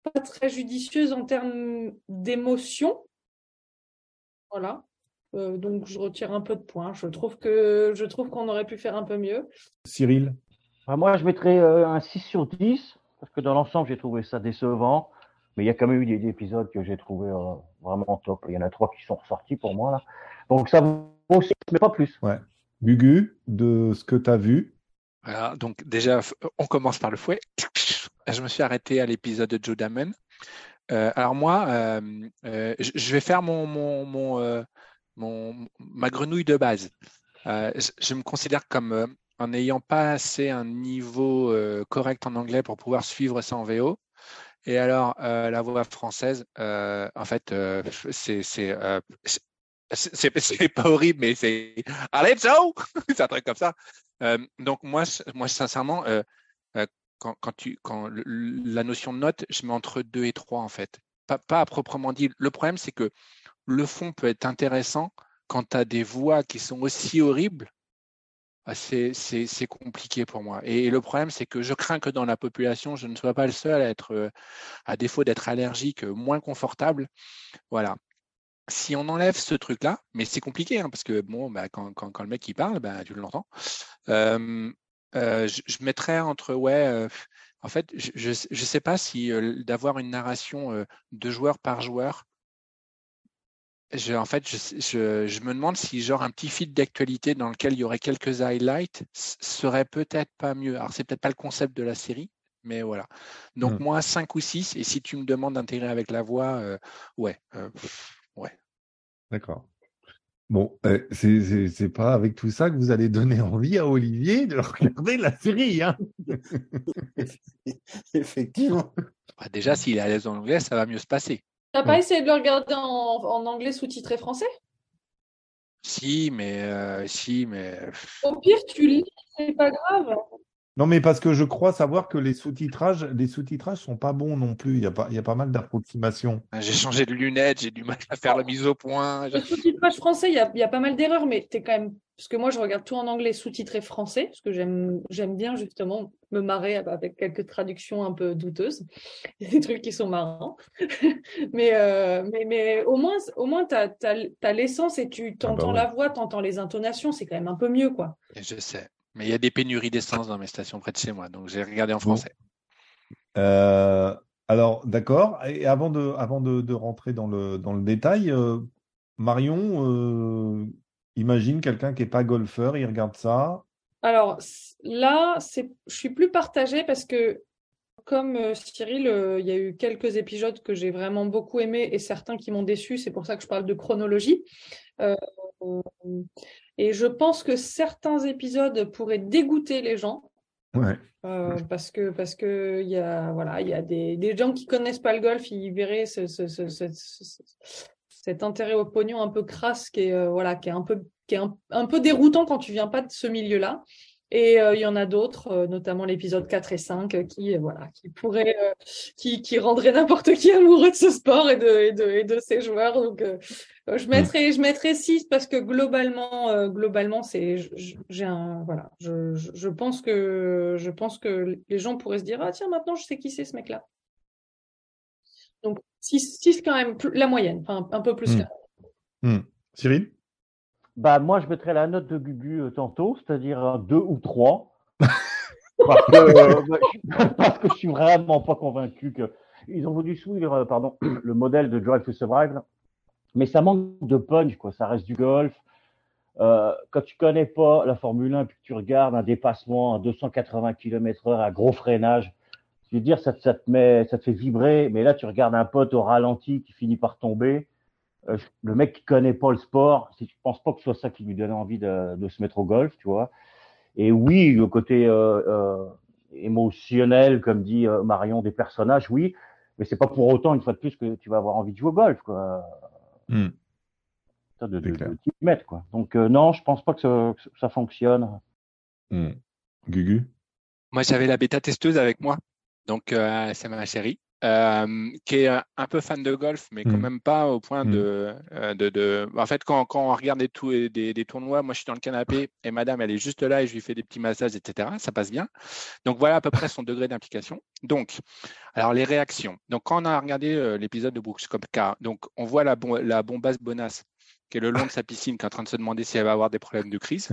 pas très judicieuse en termes d'émotion. Voilà. Euh, donc je retire un peu de points. Je trouve que je trouve qu'on aurait pu faire un peu mieux. Cyril? Enfin, moi, je mettrais euh, un 6 sur 10, parce que dans l'ensemble, j'ai trouvé ça décevant. Mais il y a quand même eu des, des épisodes que j'ai trouvé euh, vraiment top. Il y en a trois qui sont ressortis pour moi, là. Donc, ça vaut aussi, mais pas plus. Ouais. Gugu, de ce que tu as vu? Voilà, donc déjà, on commence par le fouet. Je me suis arrêté à l'épisode de Joe Damen. Euh, alors moi, euh, euh, je vais faire mon, mon, mon, euh, ma grenouille de base. Euh, je, me considère comme euh, en n'ayant pas assez un niveau euh, correct en anglais pour pouvoir suivre ça en VO. Et alors, euh, la voix française, euh, en fait, euh, c'est c'est euh, pas horrible, mais c'est allez Joe, (laughs) c'est un truc comme ça. Euh, donc moi, moi sincèrement, euh, euh, quand, la notion de note, je mets entre 2 et 3 en fait. Pas, à proprement dit. Le problème, c'est que le fond peut être intéressant quand tu as des voix qui sont aussi horribles. ah, C'est compliqué pour moi. Et, le problème, c'est que je crains que dans la population, je ne sois pas le seul à être, à défaut d'être allergique, moins confortable. Voilà si on enlève ce truc-là, mais c'est compliqué, hein, parce que bon, bah, quand le mec il parle, bah, tu l'entends. Euh, euh, je, je mettrais entre ouais, euh, en fait, je, je sais pas si euh, d'avoir une narration de joueur par joueur. Je, en fait, je, je, je me demande si genre un petit feed d'actualité dans lequel il y aurait quelques highlights serait peut-être pas mieux. Alors c'est peut-être pas le concept de la série, Mais voilà. Donc, Mm. moi, 5 ou 6. Et si tu me demandes d'intégrer avec la voix, euh, ouais. euh, ouais. D'accord. Bon, euh, c'est- c'est c'est pas avec tout ça que vous allez donner envie à Olivier de regarder la série, hein. (laughs) Effectivement. Bah, déjà, s'il est à l'aise en anglais, ça va mieux se passer. T'as pas Ouais. essayé de le regarder en, en anglais sous-titré français? Si, mais euh, si, mais Au pire, tu lis, c'est pas grave. Non, mais parce que je crois savoir que les sous-titrages, les sous-titrages sont pas bons non plus. Il y a pas, il y a pas mal d'approximations. j'ai changé de lunettes, j'ai du mal à faire la mise au point. Le sous-titrage français, il y a, il y a pas mal d'erreurs, mais t'es quand même. Parce que moi, je regarde tout en anglais sous-titré français, parce que j'aime j'aime bien justement me marrer avec quelques traductions un peu douteuses. Il y a des trucs qui sont marrants. (laughs) mais, euh, mais, mais au moins, au moins tu as, l'essence et tu t'entends ouais. la voix, tu entends les intonations, c'est quand même un peu mieux, quoi. Et Je sais. Mais il y a des pénuries d'essence dans mes stations près de chez moi, donc j'ai regardé en Bon. français. Euh, alors, d'accord. Et avant de, avant de, de rentrer dans le, dans le détail, euh, Marion, euh, imagine quelqu'un qui est pas golfeur, il regarde ça. Alors là, c'est, je suis plus partagée parce que, comme euh, Cyril, euh, il y a eu quelques épisodes que j'ai vraiment beaucoup aimés et certains qui m'ont déçu. C'est pour ça que je parle de chronologie. Et je pense que certains épisodes pourraient dégoûter les gens. Ouais. euh, parce que parce que il y a voilà il y a des, des gens qui connaissent pas le golf ils verraient ce, ce- ce- ce- ce- cet intérêt au pognon un peu crasse qui est euh, voilà qui est un peu qui est un, un peu déroutant quand tu viens pas de ce milieu-là et euh, il y en a d'autres euh, notamment l'épisode 4 et 5 euh, qui euh, voilà qui pourraient qui qui rendraient n'importe qui amoureux de ce sport et de et de, et de ses joueurs. Donc je mettrais je mettrais 6 parce que globalement globalement c'est j'ai un voilà je, je je pense que je pense que les gens pourraient se dire ah tiens maintenant je sais qui c'est ce mec-là. Donc 6 6 quand même la moyenne enfin un peu plus que- Hmm. Cyril? Bah, moi, je mettrais la note de Gugu euh, tantôt, c'est-à-dire un 2 ou 3. (laughs) parce, que, euh, bah, je- (laughs) parce je suis vraiment pas convaincu que. Ils ont voulu suivre euh, pardon, (clears throat) le modèle de Drive to Survive, mais ça manque de punch, quoi. Ça reste du golf. Quand tu connais pas la Formule 1 et puis que tu regardes un dépassement à 280 km/h à gros freinage, je veux dire, ça, ça, te met, ça te fait vibrer, mais là, tu regardes un pote au ralenti qui finit par tomber. Euh, le mec qui connaît pas le sport, si- je pense pas que ce soit ça qui lui donne envie de, de se mettre au golf, tu vois. Et oui, le côté euh, euh, émotionnel, comme dit euh, Marion, des personnages, oui, mais c'est pas pour autant une fois de plus que tu vas avoir envie de jouer au golf, quoi. Hmm. De, C'est de, de t'y mettre, quoi. Donc euh, non, je pense pas que ça, que ça fonctionne. Hmm. Gugu? Moi, j'avais la bêta testeuse avec moi, donc euh, c'est ma chérie, euh, qui est un, peu fan de golf, mais quand Mm. même pas au point Mm. de, euh, de, de- En fait, quand, quand on regarde des, tou- des, des tournois, moi, je suis dans le canapé et madame, elle est juste là et je lui fais des petits massages, etc. Ça passe bien. Donc, voilà à peu près son degré d'implication. Donc, alors, les réactions. Donc, quand on a regardé euh, l'épisode de Brooks Koepka, donc, on voit la, bon, la bombasse bonasse qui est le long de sa piscine, qui est en train de se demander si elle va avoir des problèmes de crise.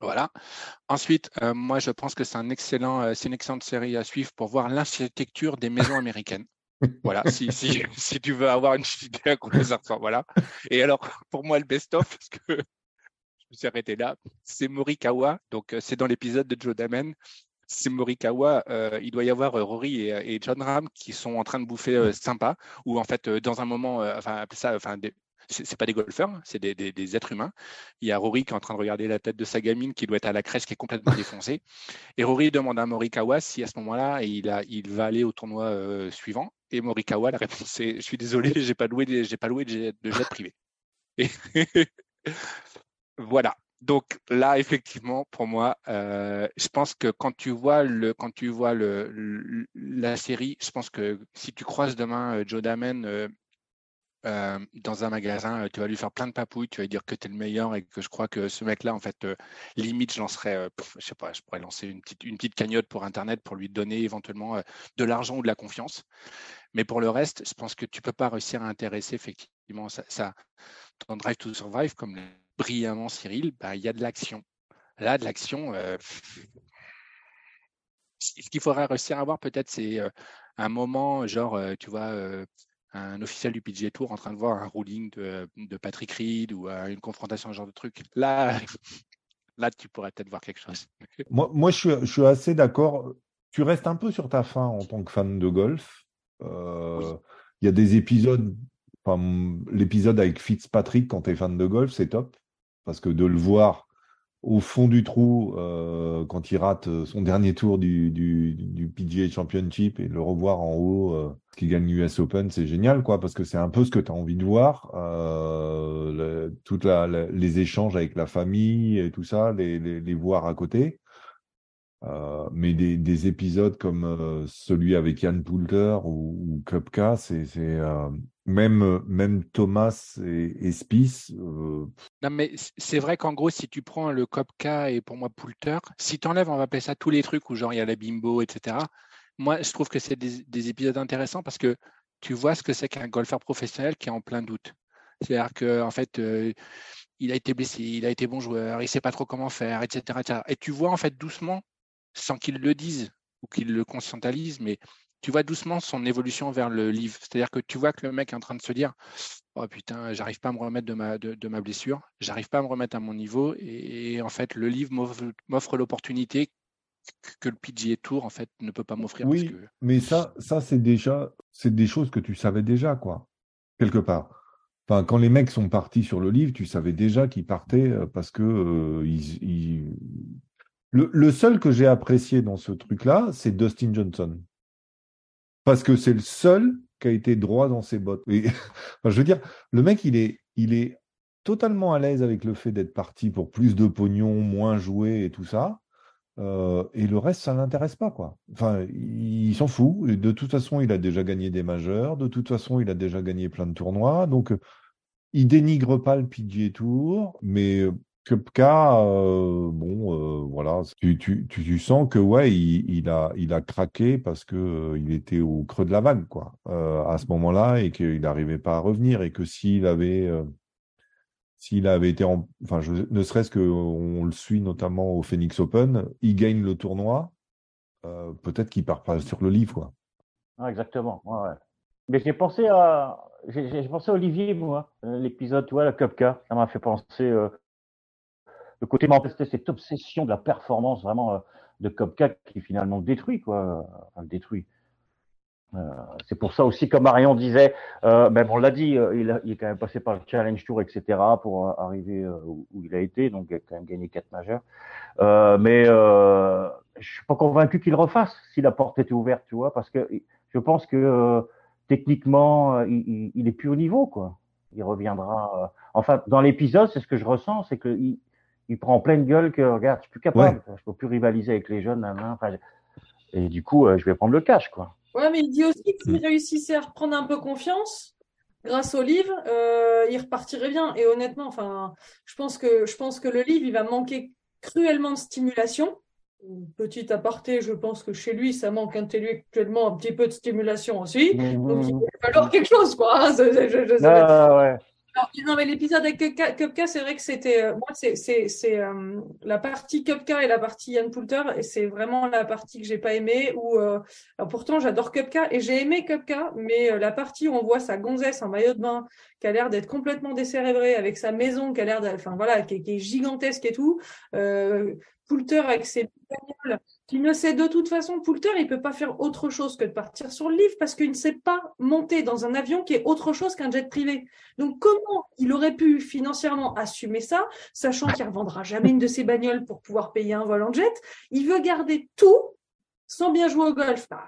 Voilà. Ensuite, euh, moi, je pense que c'est un excellent, euh, c'est une excellente série à suivre pour voir l'architecture des maisons américaines. Voilà, si, (laughs) si, si tu veux avoir une idée à quoi ça ressemble, voilà. Et alors, pour moi, le best-of, parce que (laughs) je me suis arrêté là, c'est Morikawa. Donc, euh, c'est dans l'épisode de Joe Damen. C'est Morikawa. euh, il doit y avoir Rory et, et John Ram qui sont en train de bouffer euh, sympa, ou en fait, dans un moment, enfin, appelez ça, enfin, des- c'est c'est pas des golfeurs, hein, c'est des, des- des êtres humains. Il y a Rory qui est en train de regarder la tête de sa gamine qui doit être à la crèche, qui est complètement (laughs) défoncée. Et Rory demande à Morikawa si à ce moment-là, il, a, il va aller au tournoi euh, suivant. Et Morikawa, la réponse est Je suis désolé, (laughs) j'ai pas loué, des- j'ai pas loué de jet, de jet privé. Et (laughs) voilà. Donc là, effectivement, pour moi, euh, je pense que quand tu vois le, quand tu vois le, le- la série, je pense que si tu croises demain euh, Joe Damen euh, dans un magasin, euh, tu vas lui faire plein de papouilles, tu vas lui dire que tu es le meilleur et que je crois que ce mec-là, en fait, euh, limite, je lancerais, euh, je sais pas, je pourrais lancer une petite, une petite cagnotte pour Internet pour lui donner éventuellement de l'argent ou de la confiance. Mais pour le reste, je pense que tu peux pas réussir à intéresser effectivement ça, dans Drive to Survive, comme l'a brillamment Cyril, bah, il y a de l'action. Là, de l'action, ce qu'il faudrait réussir à avoir peut-être, c'est un moment, genre, tu vois, un officiel du PGA Tour en train de voir un ruling de, de Patrick Reed ou euh, une confrontation, ce genre de truc. Là, (laughs) là, tu pourrais peut-être voir quelque chose. (laughs) Moi, moi je, suis, je suis assez d'accord tu restes un peu sur ta fin en tant que fan de golf. Euh, il y a des épisodes, l'épisode avec Fitzpatrick quand tu es fan de golf, c'est top. Parce que de le voir au fond du trou euh, quand il rate son dernier tour du, PGA Championship et le revoir en haut euh, qui gagne l'US Open, c'est génial, quoi, parce que c'est un peu ce que tu as envie de voir. Euh, les échanges avec la famille et tout ça, les, les, voir à côté. Euh, mais des, des, épisodes comme euh, celui avec Yann Poulter ou, ou c'est euh, même, même Thomas et, et Spice. Non, mais c'est vrai qu'en gros, si tu prends le Kopka et pour moi Poulter, si tu enlèves, on va appeler ça tous les trucs où genre il y a la bimbo, etc moi, je trouve que c'est des, épisodes intéressants parce que tu vois ce que c'est qu'un golfeur professionnel qui est en plein doute. C'est-à-dire qu'en en fait, il a été blessé, il a été bon joueur, il ne sait pas trop comment faire, etc., Et tu vois en fait doucement, sans qu'il le dise ou qu'il le conscientalise, mais tu vois doucement son évolution vers le livre. C'est-à-dire que tu vois que le mec est en train de se dire Oh putain, j'arrive pas à me remettre de ma, de, ma blessure, j'arrive pas à me remettre à mon niveau. Et, et en fait, le livre m'offre l'opportunité que le PGA Tour en fait ne peut pas m'offrir. Oui, mais ça, ça c'est déjà, c'est des choses que tu savais déjà quoi, quelque part. Enfin, quand les mecs sont partis sur le livre, tu savais déjà qu'ils partaient euh, parce que euh, ils, Le, seul que j'ai apprécié dans ce truc-là, c'est Dustin Johnson, parce que c'est le seul qui a été droit dans ses bottes. Et, (laughs) je veux dire, le mec, il est, il est totalement à l'aise avec le fait d'être parti pour plus de pognon, moins joué et tout ça. Euh, et le reste, ça l'intéresse pas, quoi. Enfin, il, s'en fout. de toute façon, il a déjà gagné des majeurs. De toute façon, il a déjà gagné plein de tournois. Donc, euh, il dénigre pas le PGA Tour, mais euh, Cupca, bon, voilà, tu, tu, tu, sens que ouais, il, a, il a craqué parce que il était au creux de la vague, quoi, à ce moment-là, et qu'il n'arrivait pas à revenir, et que s'il avait s'il avait été en, enfin, ne serait-ce qu'on le suit notamment au Phoenix Open, il gagne le tournoi, euh, peut-être qu'il part pas sur le livre, quoi. Ah, exactement. Ouais, Mais j'ai pensé à, j'ai pensé à Olivier, moi, euh, l'épisode, tu vois, la Cupca, ça m'a fait penser euh, le côté c'était cette obsession de la performance vraiment de Cupca qui finalement détruit, quoi, enfin, détruit. Euh, c'est pour ça aussi, comme Marion disait, euh, ben on l'a dit, euh, il, il, est quand même passé par le Challenge Tour, etc., pour arriver où, il a été, donc il a quand même gagné quatre majeurs. mais je suis pas convaincu qu'il refasse si la porte était ouverte, tu vois, parce que je pense que techniquement, il, il, est plus au niveau, quoi. Il reviendra. enfin, dans l'épisode, c'est ce que je ressens, c'est que il, il prend pleine gueule que regarde, je suis plus capable, je peux plus rivaliser avec les jeunes, enfin, et du coup, je vais prendre le cash, quoi. Ouais, mais il dit aussi que s'il mm. réussissait à reprendre un peu confiance, grâce au livre, euh, il repartirait bien. Et honnêtement, enfin, je pense que je pense que le livre, il va manquer cruellement de stimulation. Petit aparté, je pense que chez lui, ça manque intellectuellement un petit peu de stimulation aussi. Mm, Donc, il va falloir quelque chose, quoi. Hein. ah, ouais non, mais l'épisode avec Cupca, c'est vrai que c'était. Euh, moi, c'est euh, la partie Cupca et la partie Yann Poulter, et c'est vraiment la partie que j'ai pas aimée. Où, euh, pourtant, j'adore Cupca et j'ai aimé Cupca, mais la partie où on voit sa gonzesse en maillot de bain, qui a l'air d'être complètement décérébrée, avec sa maison qui a l'air, enfin voilà, qui, qui, est gigantesque et tout. Poulter avec ses bagnoles il ne sait de toute façon, Poulter, il peut pas faire autre chose que de partir sur le livre parce qu'il ne sait pas monter dans un avion qui est autre chose qu'un jet privé. Donc, comment il aurait pu financièrement assumer ça, sachant qu'il ne revendra jamais une de ses bagnoles pour pouvoir payer un vol en jet? Il veut garder tout sans bien jouer au golf. Bah,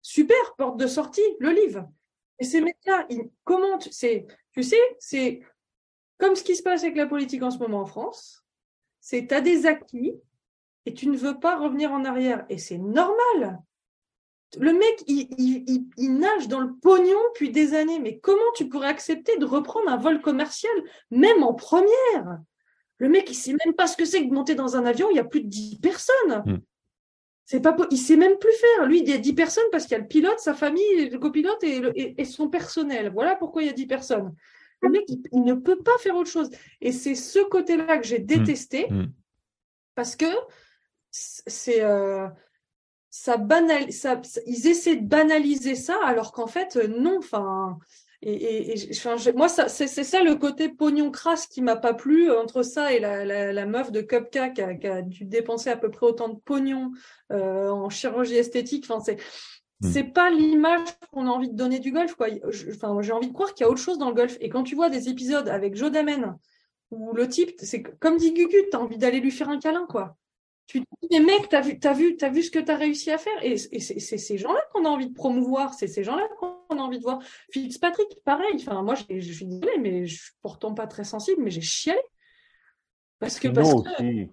super, porte de sortie, le livre. Et ces mecs-là, comment tu sais, tu sais, c'est comme ce qui se passe avec la politique en ce moment en France. C'est as des acquis et tu ne veux pas revenir en arrière. Et c'est normal. Le mec, il, nage dans le pognon depuis des années. Mais comment tu pourrais accepter de reprendre un vol commercial, même en première? Le mec, il sait même pas ce que c'est que de monter dans un avion, il y a plus de 10 personnes. Hmm. C'est pas, il sait même plus faire. Lui, il y a 10 personnes parce qu'il y a le pilote, sa famille, le copilote et, et, son personnel. Voilà pourquoi il y a 10 personnes. Le mec, il, ne peut pas faire autre chose. Et c'est ce côté-là que j'ai hmm. détesté hmm. parce que c'est euh, ça banal, ça, ils essaient de banaliser ça alors qu'en fait euh, non. Enfin, et, et, moi, ça, c'est, ça le côté pognon crasse qui m'a pas plu entre ça et la, la, la meuf de Cupca qui a, qui a, dû dépenser à peu près autant de pognon euh, en chirurgie esthétique. Enfin, c'est hmm. c'est pas l'image qu'on a envie de donner du golf, quoi. enfin, j'ai envie de croire qu'il y a autre chose dans le golf. Et quand tu vois des épisodes avec Joe Damen où le type, c'est comme dit Gugu, t'as envie d'aller lui faire un câlin, quoi. Tu te dis, mais mec, t'as vu, t'as vu, t'as vu ce que t'as réussi à faire? Et, c'est ces gens-là qu'on a envie de promouvoir. C'est ces gens-là qu'on a envie de voir. Fitzpatrick, pareil. Enfin, moi, je, suis désolée, mais je suis pourtant pas très sensible, mais j'ai chialé. Parce que, Fino parce que... aussi.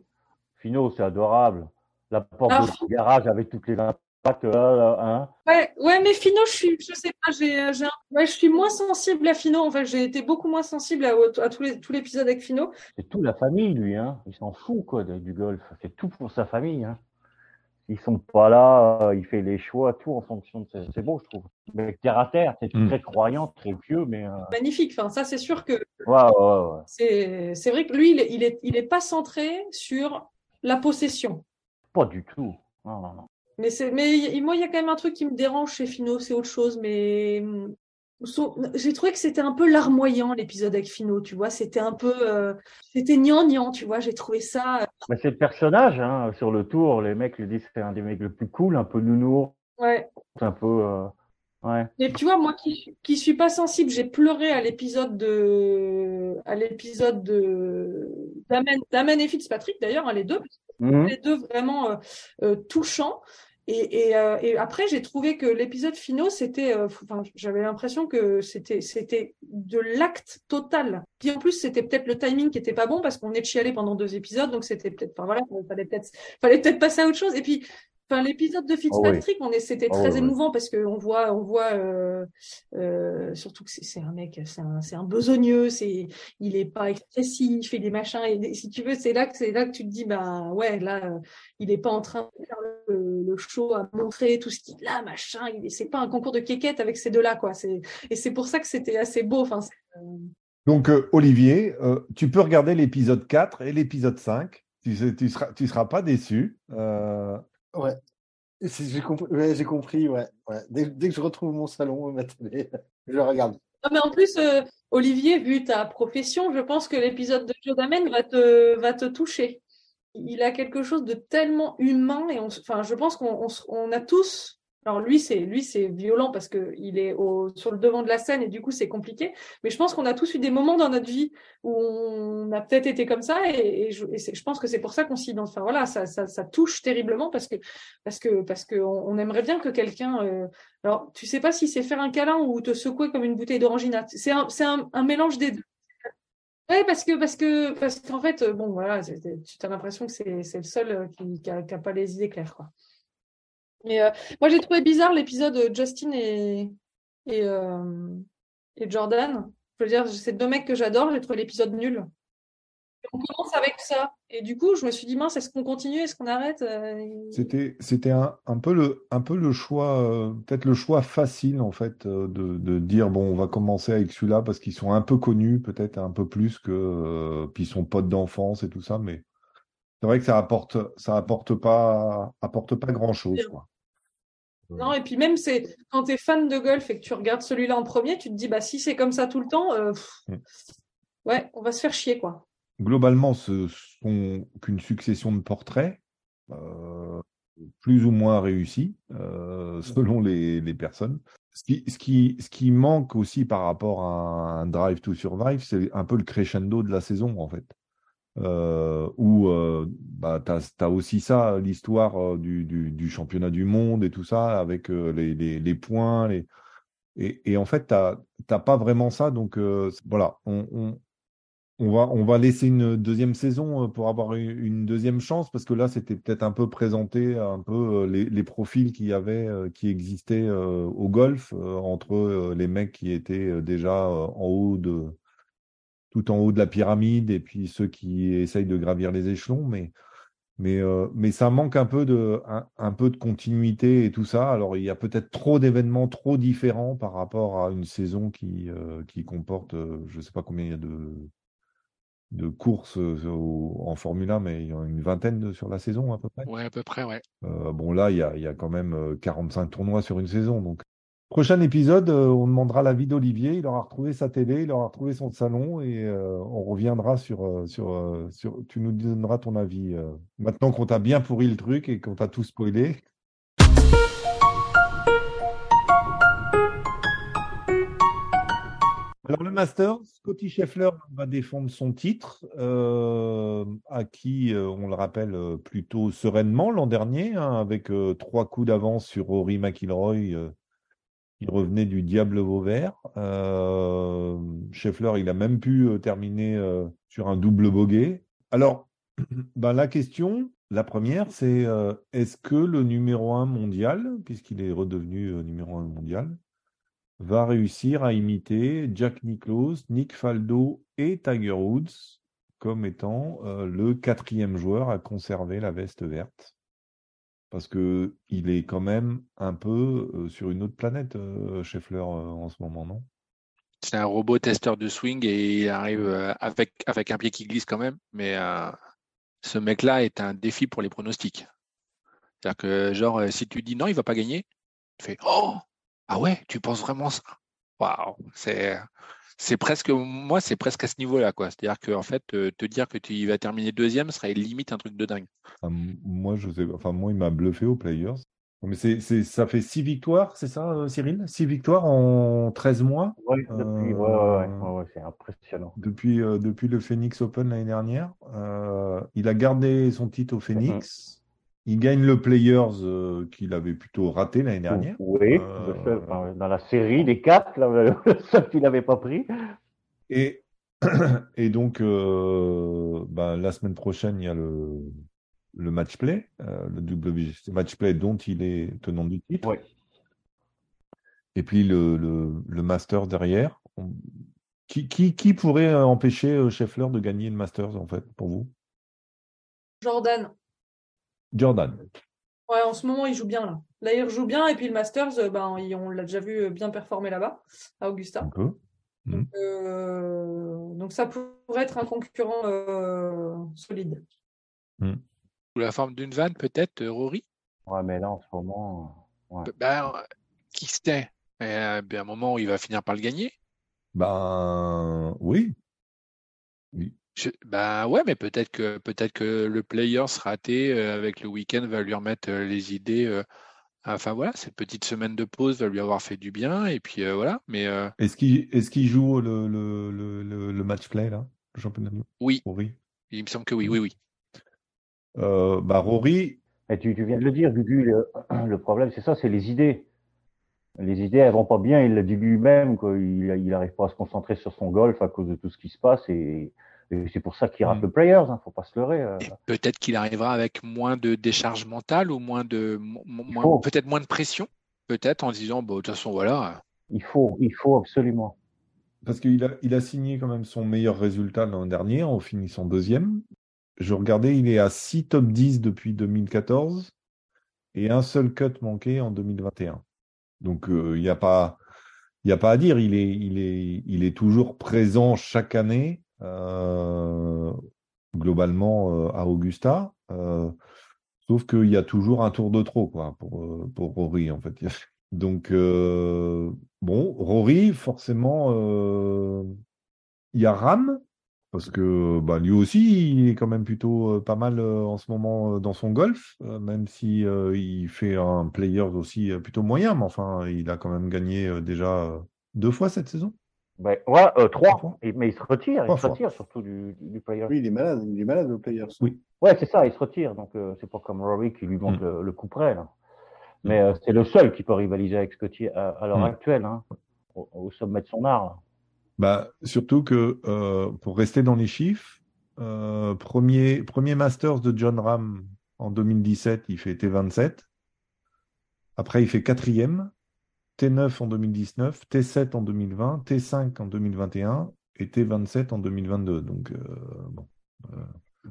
Fino, c'est adorable. La porte ah. de garage avec toutes les pas que hein. Ouais, ouais, mais Fino, je suis, je sais pas, j'ai, j'ai ouais, je suis moins sensible à Fino. En fait, j'ai été beaucoup moins sensible à, à tous les, tout l'épisode avec Fino. C'est toute la famille, lui, hein. Il s'en fout, quoi, du golf. C'est tout pour sa famille, hein. Ils sont pas là, euh, il fait les choix, tout en fonction de. C'est beau, je trouve. Mais terre à terre, c'est mm. très croyant, très vieux, mais. Euh, Magnifique. Enfin, ça, c'est sûr que. Ouais, ouais, ouais. C'est, c'est vrai que lui, il est, il est, il est pas centré sur la possession. Pas du tout. Non, non, non. Mais, mais moi, il y a quand même un truc qui me dérange chez Fino, c'est autre chose. Mais j'ai trouvé que c'était un peu larmoyant l'épisode avec Fino, tu vois. C'était un peu, euh, c'était gnangnan, tu vois. J'ai trouvé ça. Euh, mais c'est le personnage, hein, sur le tour. Les mecs lui disent que c'est un des mecs le plus cool, un peu nounours. Ouais. C'est un peu. Euh... Ouais. Et tu vois, moi qui, qui suis pas sensible, j'ai pleuré à l'épisode de, à l'épisode de d'Amen, et Fitzpatrick d'ailleurs, hein, les deux, mhm. les deux vraiment euh, touchants. Et, euh, et, après, j'ai trouvé que l'épisode finaux, c'était, euh, j'avais l'impression que c'était, c'était de l'acte total. Puis en plus, c'était peut-être le timing qui était pas bon parce qu'on est chialé pendant deux épisodes, donc c'était peut-être, enfin voilà, fallait peut-être, fallait peut-être passer à autre chose. Et puis, Enfin, l'épisode de Fitzpatrick, on est, c'était oh, très émouvant parce qu'on voit, on voit euh, euh, surtout que c'est un mec, c'est un, c'est un besogneux, c'est, il est pas expressif, il fait des machins. Et si tu veux, c'est là que c'est là que tu te dis, bah ouais, là, il est pas en train de faire le, show à montrer tout ce qu'il a, machin. Il, c'est pas un concours de quéquette avec ces deux-là, quoi. C'est, et c'est pour ça que c'était assez beau. Enfin. Euh, Donc Olivier, tu peux regarder l'épisode 4 et l'épisode 5. Tu, tu seras, tu seras pas déçu. Euh, Ouais. J'ai compris, ouais. Dès, que je retrouve mon salon, (laughs) ma télé, je regarde. Non, mais en plus, euh, Olivier, vu ta profession, je pense que l'épisode de Joe Damen va te, va te toucher. Il a quelque chose de tellement humain et on, je pense qu'on on, on a tous alors lui, c'est lui, c'est violent parce que il est sur le devant de la scène et du coup c'est compliqué. Mais je pense qu'on a tous eu des moments dans notre vie où on a peut-être été comme ça et, je, je, pense que c'est pour ça qu'on s'y Enfin voilà, ça, ça, ça, touche terriblement parce que parce que parce que on, aimerait bien que quelqu'un. Euh, alors tu sais pas si c'est faire un câlin ou te secouer comme une bouteille d'oranginate. C'est un c'est un, mélange des deux. Oui, parce que parce que parce qu'en fait, bon voilà, tu as l'impression que c'est le seul qui, qui a, qui a pas les idées claires quoi. Mais euh, moi, j'ai trouvé bizarre l'épisode de Justin et, et, euh, et Jordan. Je veux dire, c'est deux mecs que j'adore, j'ai trouvé l'épisode nul. On commence avec ça. Et du coup, je me suis dit, mince, est-ce qu'on continue Est-ce qu'on arrête euh, C'était, c'était un, un, peu le, un peu le choix, peut-être le choix facile, en fait, de, de, dire, bon, on va commencer avec celui-là parce qu'ils sont un peu connus, peut-être un peu plus que. puis ils sont potes d'enfance et tout ça, mais c'est vrai que ça apporte, ça apporte pas, apporte pas grand-chose, quoi. Non, et puis même c'est quand tu es fan de golf et que tu regardes celui-là en premier, tu te dis bah si c'est comme ça tout le temps, euh, mm. ouais, on va se faire chier quoi. Globalement, ce sont qu'une succession de portraits, euh, plus ou moins réussis euh, selon les, les, personnes. Ce qui, ce, qui, ce qui manque aussi par rapport à un Drive to Survive, c'est un peu le crescendo de la saison en fait euh, où euh, bah, tu as, aussi ça, l'histoire euh, du, du, championnat du monde et tout ça, avec euh, les, les, points. Les... Et, en fait, tu n'as pas vraiment ça. Donc voilà, on, on, on, va, on va laisser une deuxième saison pour avoir une deuxième chance, parce que là, c'était peut-être un peu présenté un peu les, les profils qui, avaient, qui existaient au golf, entre les mecs qui étaient déjà en haut de tout en haut de la pyramide et puis ceux qui essayent de gravir les échelons, mais, mais, euh, mais ça manque un peu, de, un, peu de continuité et tout ça. Alors il y a peut-être trop d'événements trop différents par rapport à une saison qui, euh, qui comporte, euh, je ne sais pas combien il y a de, de courses en Formule 1, mais il y en a une vingtaine sur la saison à peu près. Ouais, à peu près, ouais. bon là, il y a, il y a quand même 45 tournois sur une saison, donc Prochain épisode, euh, on demandera l'avis d'Olivier. Il aura retrouvé sa télé, il aura retrouvé son salon et euh, on reviendra sur, euh, sur. Tu nous donneras ton avis. maintenant qu'on t'a bien pourri le truc et qu'on t'a tout spoilé. Alors le Master, Scotty Scheffler va défendre son titre, à qui, on le rappelle, plutôt sereinement l'an dernier, hein, avec trois coups d'avance sur Rory McIlroy il revenait du diable Vauvert. Euh, Scheffler, il a même pu euh, terminer euh, sur un double bogey. Alors, (clears throat) ben, la question, la première, c'est euh, est-ce que le numéro un mondial, puisqu'il est redevenu numéro un mondial, va réussir à imiter Jack Nicklaus, Nick Faldo et Tiger Woods comme étant le quatrième joueur à conserver la veste verte? Parce que il est quand même un peu sur une autre planète, Scheffler, en ce moment, non? C'est un robot testeur de swing et il arrive avec, avec un pied qui glisse quand même, mais ce mec-là est un défi pour les pronostics. C'est-à-dire que, genre, si tu dis non, il va pas gagner, tu fais Oh! Ah ouais, tu penses vraiment ça? Waouh C'est c'est presque, moi, c'est presque à ce niveau-là, quoi. C'est-à-dire que, en fait, te, dire que tu vas terminer deuxième serait limite un truc de dingue. moi, je sais, enfin, moi, il m'a bluffé aux Players. Mais c'est, ça fait six victoires, c'est ça, euh, Cyril? Six victoires en 13 mois Oui, depuis, ouais, euh, c'est impressionnant. Depuis, euh, depuis le Phoenix Open l'année dernière. il a gardé son titre au mm-hmm. Phoenix. Il gagne le Players euh, qu'il avait plutôt raté l'année dernière. Oui, euh, dans la série des quatre, (laughs) le seul qu'il n'avait pas pris. Et, (clears throat) et donc, euh, ben, la semaine prochaine, il y a le, le match play, le WGC match play dont il est tenant du titre. Oui. Et puis le, le, le Masters derrière. Qui, qui, qui, pourrait empêcher Scheffler de gagner le Masters, en fait, pour vous? Jordan. Jordan. Ouais, en ce moment, il joue bien là. Là, il joue bien et puis le Masters, euh, ben, on l'a déjà vu euh, bien performer là-bas, à Augusta. Mm. Euh, donc, ça pourrait être un concurrent solide. Mm. Sous la forme d'une vanne, peut-être, Rory? Ouais, mais là, en ce moment. Ben, qui sait ben, À un moment où il va finir par le gagner Ben, oui. Oui. Bah ouais, mais peut-être que peut-être que le player sera raté euh, avec le week-end va lui remettre euh, les idées. Euh, enfin voilà, cette petite semaine de pause va lui avoir fait du bien et puis voilà. Mais est-ce qu'il est-ce qu'il joue le, le, le, le, match play là, le championnat Oui. Rory? Il me semble que oui, oui, oui. bah Rory? Et tu, tu, viens de le dire, Gugu. Le, (clears throat) le problème, c'est ça, c'est les idées. Les idées, elles vont pas bien. Il l'a dit lui-même. Il n'arrive pas à se concentrer sur son golf à cause de tout ce qui se passe et c'est pour ça qu'il rate mm. le Players, hein, faut pas se leurrer. Euh. Peut-être qu'il arrivera avec moins de décharge mentale ou moins de, peut-être moins de pression, peut-être en disant, bah, de toute façon, voilà. Il faut, il faut absolument. Parce qu'il a, il a signé quand même son meilleur résultat l'an dernier en finissant deuxième. Je regardais, il est à 6 top 10 depuis 2014 et un seul cut manqué en 2021. Donc euh, il n'y a pas, il a pas à dire. Il est, il est, il est toujours présent chaque année euh, globalement euh, à Augusta. Euh, sauf qu'il y a toujours un tour de trop quoi, pour, pour Rory, en fait. (laughs) Donc, bon, Rory, forcément, il y a Ram, parce que bah, lui aussi, il est quand même plutôt pas mal en ce moment dans son golf, même si il fait un player aussi plutôt moyen, mais enfin, il a quand même gagné déjà deux fois cette saison. Ben, ouais, euh, trois. mais il se retire, il se retire surtout du, du player. Oui, il est malade, il est malade au player. Oui. Ouais, c'est ça, il se retire. Donc euh, c'est pas comme Rory qui lui montre mm. le, coup près là. Mais euh, c'est le seul qui peut rivaliser avec Scotty à, l'heure mm. actuelle, hein, au, sommet de son art. Bah, surtout que pour rester dans les chiffres, premier, premier Masters de John Ram en 2017, il fait T27. Après, il fait quatrième. T9 en 2019, T7 en 2020, T5 en 2021 et T27 en 2022. Donc, euh, bon, euh,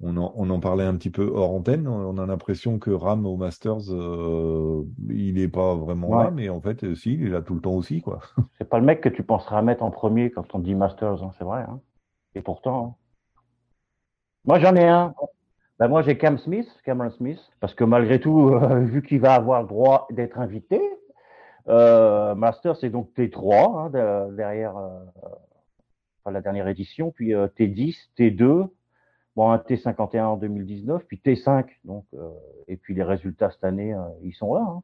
on, en, on, en, parlait un petit peu hors antenne. On a l'impression que Ram au Masters, euh, il n'est pas vraiment là, mais en fait, si, il est là tout le temps aussi. quoi. (laughs) C'est pas le mec que tu penseras mettre en premier quand on dit Masters, hein, c'est vrai. Hein. Et pourtant, hein. moi j'en ai un. Ben moi j'ai Cam Smith, Cameron Smith, parce que malgré tout, vu qu'il va avoir le droit d'être invité, Euh, Master, c'est donc T3 hein, de, derrière euh, la dernière édition, puis euh, T10, T2, bon un T51 en 2019, puis T5. Donc, euh, et puis les résultats cette année, euh, ils sont là. Hein.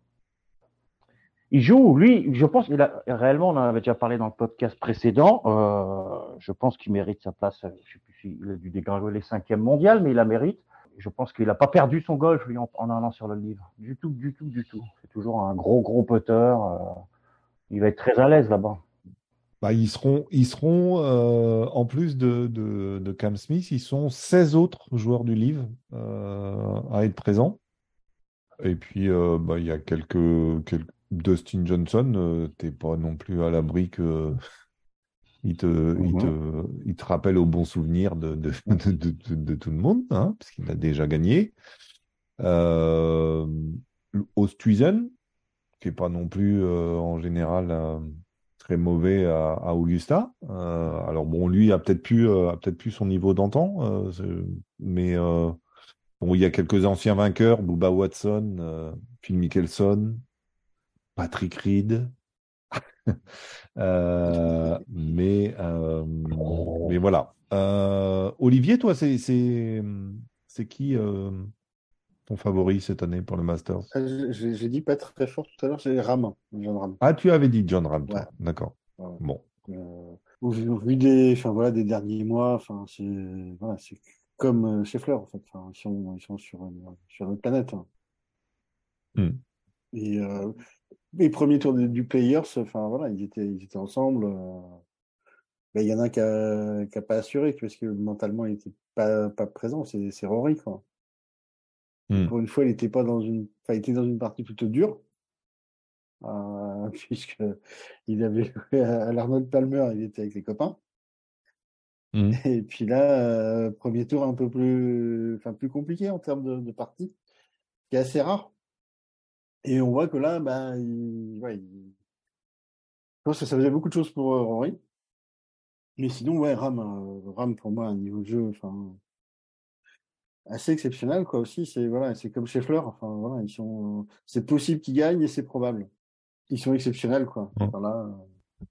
Il joue, lui, je pense qu'il a réellement, on en avait déjà parlé dans le podcast précédent. Euh, je pense qu'il mérite sa place. Je sais plus s'il a dû dégringoler cinquième mondial, mais il la mérite. Je pense qu'il n'a pas perdu son golf en, allant sur le livre. Du tout, du tout, du tout. C'est toujours un gros, gros putter. Euh, il va être très à l'aise là-bas. Bah, ils seront, euh, en plus de, de, Cam Smith, ils sont 16 autres joueurs du livre euh, à être présents. Et puis, bah, il y a quelques, quelques Dustin Johnson, t'es pas non plus à l'abri que il te, Mhm. il te, il te rappelle au bon souvenir de, (laughs) de, de, de, de tout le monde, hein, parce qu'il a déjà gagné. Euh, Osthuizen, qui est pas non plus euh, en général euh, très mauvais à, à Augusta. Euh, alors bon, lui a peut-être plus, peut-être plus son niveau d'antan, mais bon, il y a quelques anciens vainqueurs, Bubba Watson, Phil Mickelson, Patrick Reed. (laughs) Euh, mais, euh, mais voilà. Euh, Olivier, toi, c'est c'est c'est qui ton favori cette année pour le Masters? J'ai dit pas très fort tout à l'heure, j'ai Ram, John Ram. Ah, tu avais dit John Ram, toi. Ouais. D'accord. Ouais. Bon. Au vu, des, enfin voilà, des derniers mois, enfin c'est, voilà, c'est comme euh, Scheffler en fait. Enfin, ils sont, ils sont sur une, sur une planète. hein. Hmm. Et euh, les premiers tours du, Players, enfin voilà, ils étaient, ils étaient ensemble. euh, ben, il y en a un qui a, qui a pas assuré parce que mentalement il était pas, pas présent. C'est, c'est Rory quoi. Hmm. Pour une fois, il était pas dans une, enfin, il était dans une partie plutôt dure. Euh, (laughs) puisque il avait joué à l'Arnold Palmer, il était avec les copains. Hmm. Et puis là, euh, premier tour un peu plus, enfin plus compliqué en termes de, de partie, qui est assez rare. Et on voit que là, bah, il, ouais, il- je pense que ça faisait beaucoup de choses pour euh, Rory. Mais sinon, ouais, Ram, euh, Ram pour moi, un niveau de jeu, enfin, assez exceptionnel, quoi, aussi. C'est, voilà, c'est comme Scheffler. Enfin, voilà, ils sont, c'est possible qu'ils gagnent et c'est probable. Ils sont exceptionnels, quoi. Enfin, là, euh,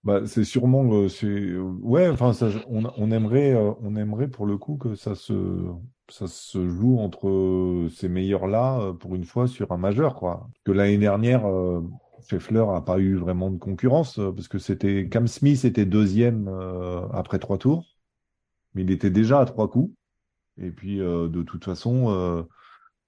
Bah, c'est sûrement, euh, c'est, ouais, enfin, ça, on, on aimerait, euh, on aimerait pour le coup que ça se, ça se joue entre euh, ces meilleurs-là euh, pour une fois sur un majeur, quoi. Que l'année dernière, euh, Scheffler a pas eu vraiment de concurrence euh, parce que c'était Cam Smith était deuxième euh, après trois tours, mais il était déjà à trois coups. Et puis euh, de toute façon, euh,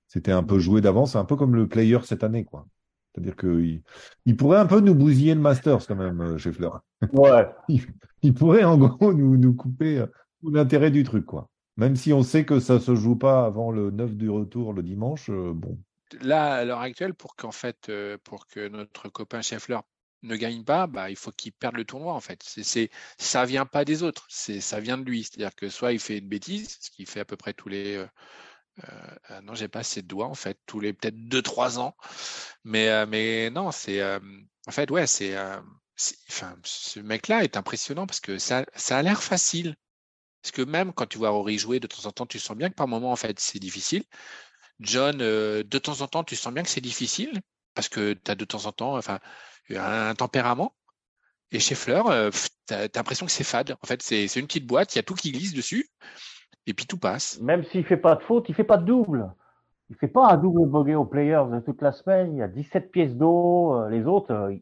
c'était un peu joué d'avance, un peu comme le player cette année, quoi. C'est-à-dire qu'il il pourrait un peu nous bousiller le Masters quand même, euh, Scheffler. Ouais. (laughs) Il, il pourrait en gros nous, nous couper euh, tout l'intérêt du truc, quoi. Même si on sait que ça se joue pas avant le 9 du retour le dimanche, euh, bon. Là, à l'heure actuelle, pour qu'en fait, euh, pour que notre copain Scheffler ne gagne pas, bah, il faut qu'il perde le tournoi en fait. C'est, ça vient pas des autres, c'est, ça vient de lui. C'est-à-dire que soit il fait une bêtise, ce qu'il fait à peu près tous les, euh, non, j'ai pas assez de doigts en fait, tous les peut-être deux trois ans. Mais, mais non, c'est, en fait, ouais, c'est- enfin, ce mec-là est impressionnant parce que ça, ça a l'air facile. Parce que même quand tu vois Rory jouer de temps en temps, tu sens bien que par moment en fait c'est difficile. John, euh, de temps en temps, tu sens bien que c'est difficile parce que tu as de temps en temps enfin, un, tempérament. Et chez Fleur, euh, tu as, l'impression que c'est fade. En fait, c'est une petite boîte, il y a tout qui glisse dessus et puis tout passe. Même s'il fait pas de faute, il fait pas de double. Il fait pas un double bogey aux players de toute la semaine. Il y a 17 pièces d'eau. euh, Les autres,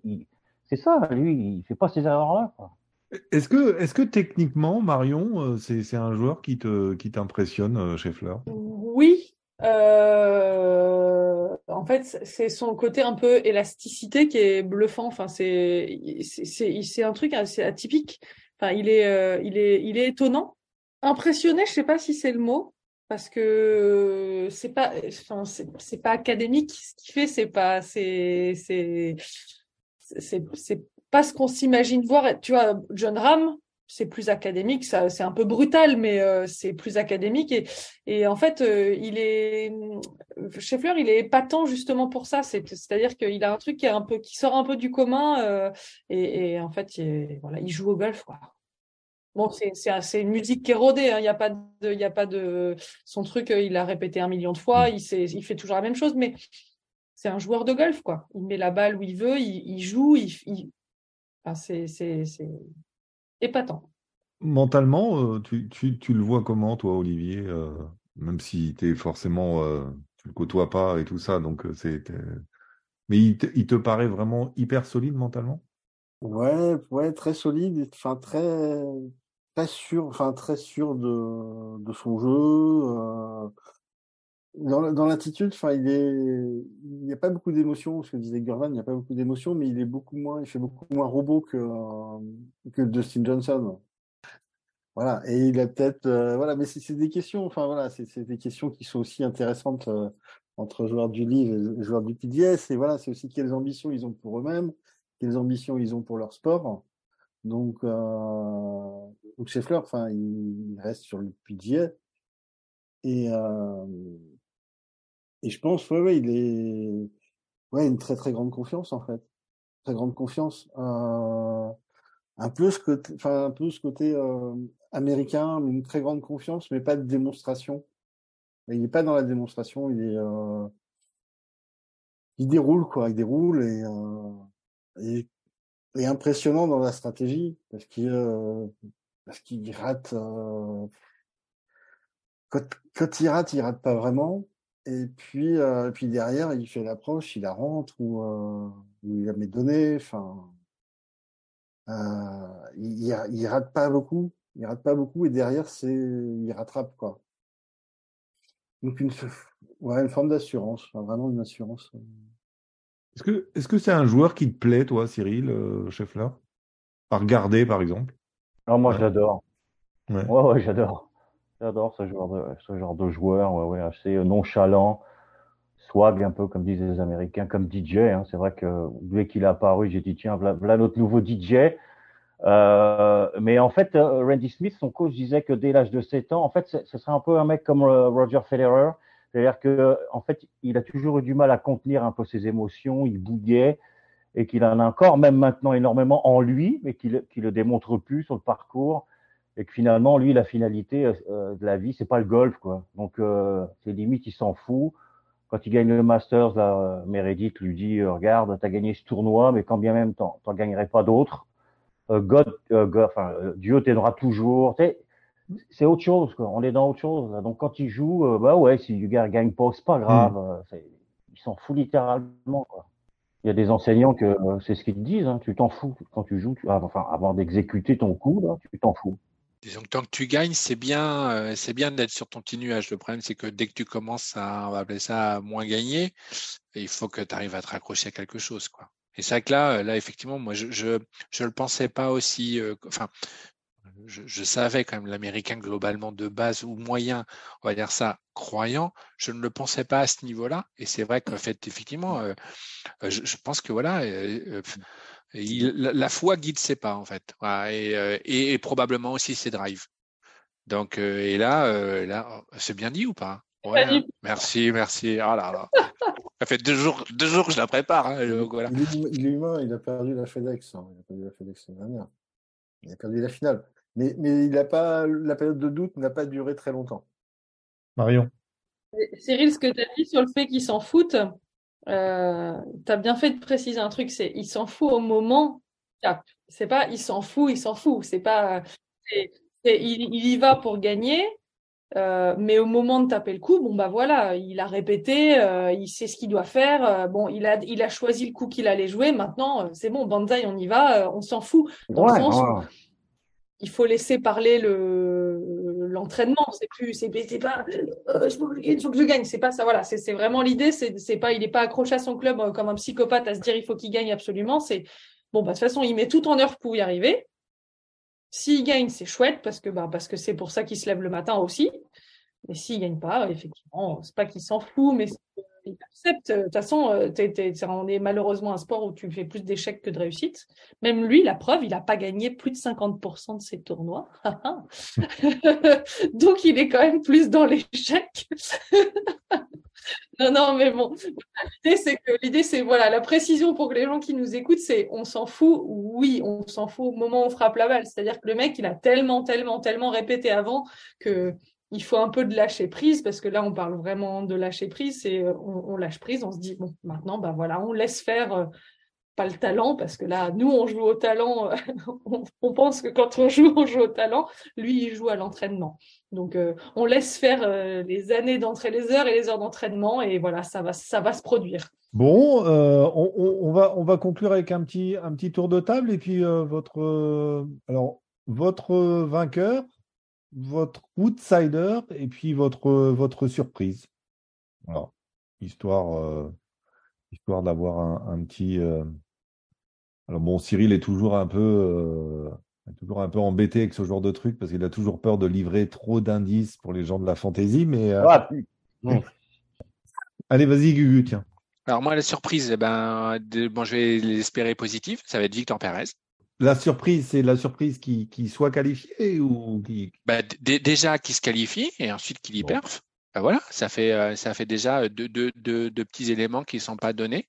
c'est ça. Lui, il fait pas ces erreurs-là. Est-ce que, est-ce que techniquement, Marion, euh, c'est, un joueur qui te, qui t'impressionne, euh, Scheffler? Oui, euh, en fait, c'est son côté un peu élasticité qui est bluffant. Enfin, c'est un truc assez atypique. Enfin, il est il est il est étonnant, impressionné. Je sais pas si c'est le mot parce que c'est pas enfin c'est pas académique. Ce qu'il fait, c'est pas c'est c'est pas ce qu'on s'imagine voir. Tu vois, John Ram, c'est plus académique, ça, c'est un peu brutal, mais euh, c'est plus académique. Et, et en fait, euh, il est Scheffler, il est épatant justement pour ça. C'est, c'est-à-dire qu'il a un truc qui est un peu, qui sort un peu du commun. euh, et, et en fait, il, voilà, il joue au golf, quoi. Bon, c'est, c'est, c'est une musique qui est rodée. hein. Il y a pas de, il a pas de, son truc, euh, il a répété un million de fois. Il sait, il fait toujours la même chose, mais c'est un joueur de golf, quoi. Il met la balle où il veut, il, joue, il, Enfin, c'est, c'est, c'est épatant. Mentalement, euh, tu, tu, tu, le vois comment, toi, Olivier euh, Même si tu es forcément, euh, tu le côtoies pas et tout ça, donc c'est. Mais il te, il te paraît vraiment hyper solide mentalement? Ouais, ouais, très solide, enfin très, très sûr, enfin très sûr de, de son jeu. Dans, l'attitude, enfin, il est, il n'y a pas beaucoup d'émotions. Ce que disait Gurvan, il n'y a pas beaucoup d'émotions, mais il est beaucoup moins, il fait beaucoup moins robot que que Dustin Johnson. Voilà, et il a peut-être, euh, voilà, mais c'est des questions, enfin voilà, c'est des questions qui sont aussi intéressantes euh, entre joueurs du livre et joueurs du PDS. Et voilà, c'est aussi quelles ambitions ils ont pour eux-mêmes, quelles ambitions ils ont pour leur sport. Donc, euh, donc enfin, il reste sur le PGA. Et euh, et je pense, ouais, ouais, il est, ouais, une très très grande confiance en fait, très grande confiance. Euh, un peu ce côté, enfin un peu ce côté euh, américain, une très grande confiance, mais pas de démonstration. Il n'est pas dans la démonstration, il est, euh, il déroule quoi, il déroule et, euh, et, et impressionnant dans la stratégie parce qu'il euh, parce qu'il rate. Euh, quand, quand il rate, il rate pas vraiment. Et puis, euh, puis derrière, il fait l'approche, il la rentre ou, euh, il la met donnée. Enfin, euh, il, il, rate pas beaucoup, il rate pas beaucoup et derrière, c'est, il rattrape quoi. Donc une, ouais, une forme d'assurance, vraiment une assurance. Est-ce que, est-ce que c'est un joueur qui te plaît, toi, Cyril euh, Scheffler, à regarder, par exemple? Non, moi, j'adore. Ouais, ouais, ouais j'adore. J'adore ce genre de ce genre de joueur, ouais, ouais, assez nonchalant, swag un peu comme disent les Américains, comme DJ. Hein. C'est vrai que dès qu'il est apparu, j'ai dit tiens, voilà, notre nouveau DJ. Euh, mais en fait, euh, Randy Smith, son coach, disait que dès l'âge de 7 ans, en fait, ce serait un peu un mec comme euh, Roger Federer. C'est-à-dire que, en fait, il a toujours eu du mal à contenir un peu ses émotions, il bouillait et qu'il en a encore, même maintenant, énormément en lui, mais qu'il ne le démontre plus sur le parcours et que finalement, lui, la finalité euh, euh, de la vie, c'est pas le golf, quoi. Donc, euh, c'est limite, il s'en fout. Quand il gagne le Masters, là, Meredith lui dit, regarde, tu as gagné ce tournoi, mais quand bien même, tu n'en gagnerais pas d'autres. God, God, enfin, Dieu t'aidera toujours. C'est autre chose, quoi. On est dans autre chose. Donc, quand il joue, bah ouais, si gars gagne pas, c'est pas grave. Hmm. il s'en fout littéralement, quoi. Il y a des enseignants que c'est ce qu'ils te disent, hein, tu t'en fous quand tu joues, tu, enfin, avant d'exécuter ton coup, là, tu t'en fous. Disons que tant que tu gagnes, c'est bien, euh, bien d'être sur ton petit nuage. Le problème, c'est que dès que tu commences à, on va appeler ça, moins gagner, il faut que tu arrives à te raccrocher à quelque chose, quoi. Et c'est vrai que là, là, effectivement, moi, je, je, je le pensais pas aussi, euh, enfin, je, savais quand même l'américain globalement de base ou moyen, on va dire ça, croyant. Je ne le pensais pas à ce niveau-là. Et c'est vrai qu'en fait, effectivement, euh, je, pense que voilà, la, foi guide ses pas en fait, euh, et, probablement aussi ses drives. Donc euh, et là, euh, là, c'est bien dit ou pas? Ouais, Merci, merci. Ah là là. (laughs) Ça fait deux jours, deux jours que je la prépare. Hein, voilà. il, est, humain, il a perdu la FedEx. Hein. Il a perdu la FedEx dernière. Il a perdu la finale. Mais, mais il a pas, la période de doute n'a pas duré très longtemps. Marion. Cyril, ce que tu as dit sur le fait qu'il s'en foutent, euh, tu as bien fait de préciser un truc, c'est il s'en fout au moment C'est pas il s'en fout, il s'en fout. C'est pas il, y va pour gagner, euh, mais au moment de taper le coup, bon bah voilà, il a répété, euh, il sait ce qu'il doit faire. Bon, il a il a choisi le coup qu'il allait jouer. Maintenant, c'est bon, Banzai, on y va, on s'en fout. Dans le sens où il faut laisser parler le l'entraînement. C'est plus, c'est pas, euh, il faut que je gagne. C'est pas ça. Voilà, c'est vraiment l'idée. C'est pas, il est pas accroché à son club euh, comme un psychopathe à se dire il faut qu'il gagne absolument. C'est bon, bah, de toute façon, il met tout en œuvre pour y arriver. S'il gagne, c'est chouette parce que bah, parce que c'est pour ça qu'il se lève le matin aussi. Mais s'il gagne pas, effectivement, c'est pas qu'il s'en fout, mais il accepte. De toute façon, euh, on est malheureusement un sport où tu fais plus d'échecs que de réussites. Même lui, la preuve, il n'a pas gagné plus de 50% de ses tournois. (laughs) Donc, il est quand même plus dans l'échec. (laughs) non, non, mais bon, l'idée, c'est que l'idée, c'est voilà, la précision pour que les gens qui nous écoutent, c'est on s'en fout. Oui, on s'en fout au moment où on frappe la balle. C'est-à-dire que le mec, il a tellement, tellement, tellement répété avant que il faut un peu de lâcher prise parce que là, on parle vraiment de lâcher prise. Et on, on lâche prise, on se dit bon, maintenant, ben voilà, on laisse faire pas le talent, parce que là, nous, on joue au talent, (laughs) on, pense que quand on joue, on joue au talent, lui, il joue à l'entraînement. Donc, euh, on laisse faire euh, les années d'entraînement, les heures et les heures d'entraînement, et voilà, ça va, ça va se produire. Bon, euh, on, on, va, on va conclure avec un petit, un petit tour de table, et puis votre, alors, votre vainqueur, votre outsider, et puis votre, votre surprise. Voilà, histoire, histoire d'avoir un, un, petit alors bon, Cyril est toujours un peu, euh, toujours un peu embêté avec ce genre de truc parce qu'il a toujours peur de livrer trop d'indices pour les gens de la fantaisie. Mais euh, (laughs) allez, vas-y, Gugu, tiens. Alors moi, la surprise, eh ben, bon, je vais l'espérer positive. Ça va être Victor Perez. La surprise, c'est la surprise qui, qui soit qualifié ou qui bah, Déjà qui se qualifie et ensuite qu'il y perf. Ben voilà, ça fait, euh, ça fait déjà deux, deux, deux, deux petits éléments qui ne sont pas donnés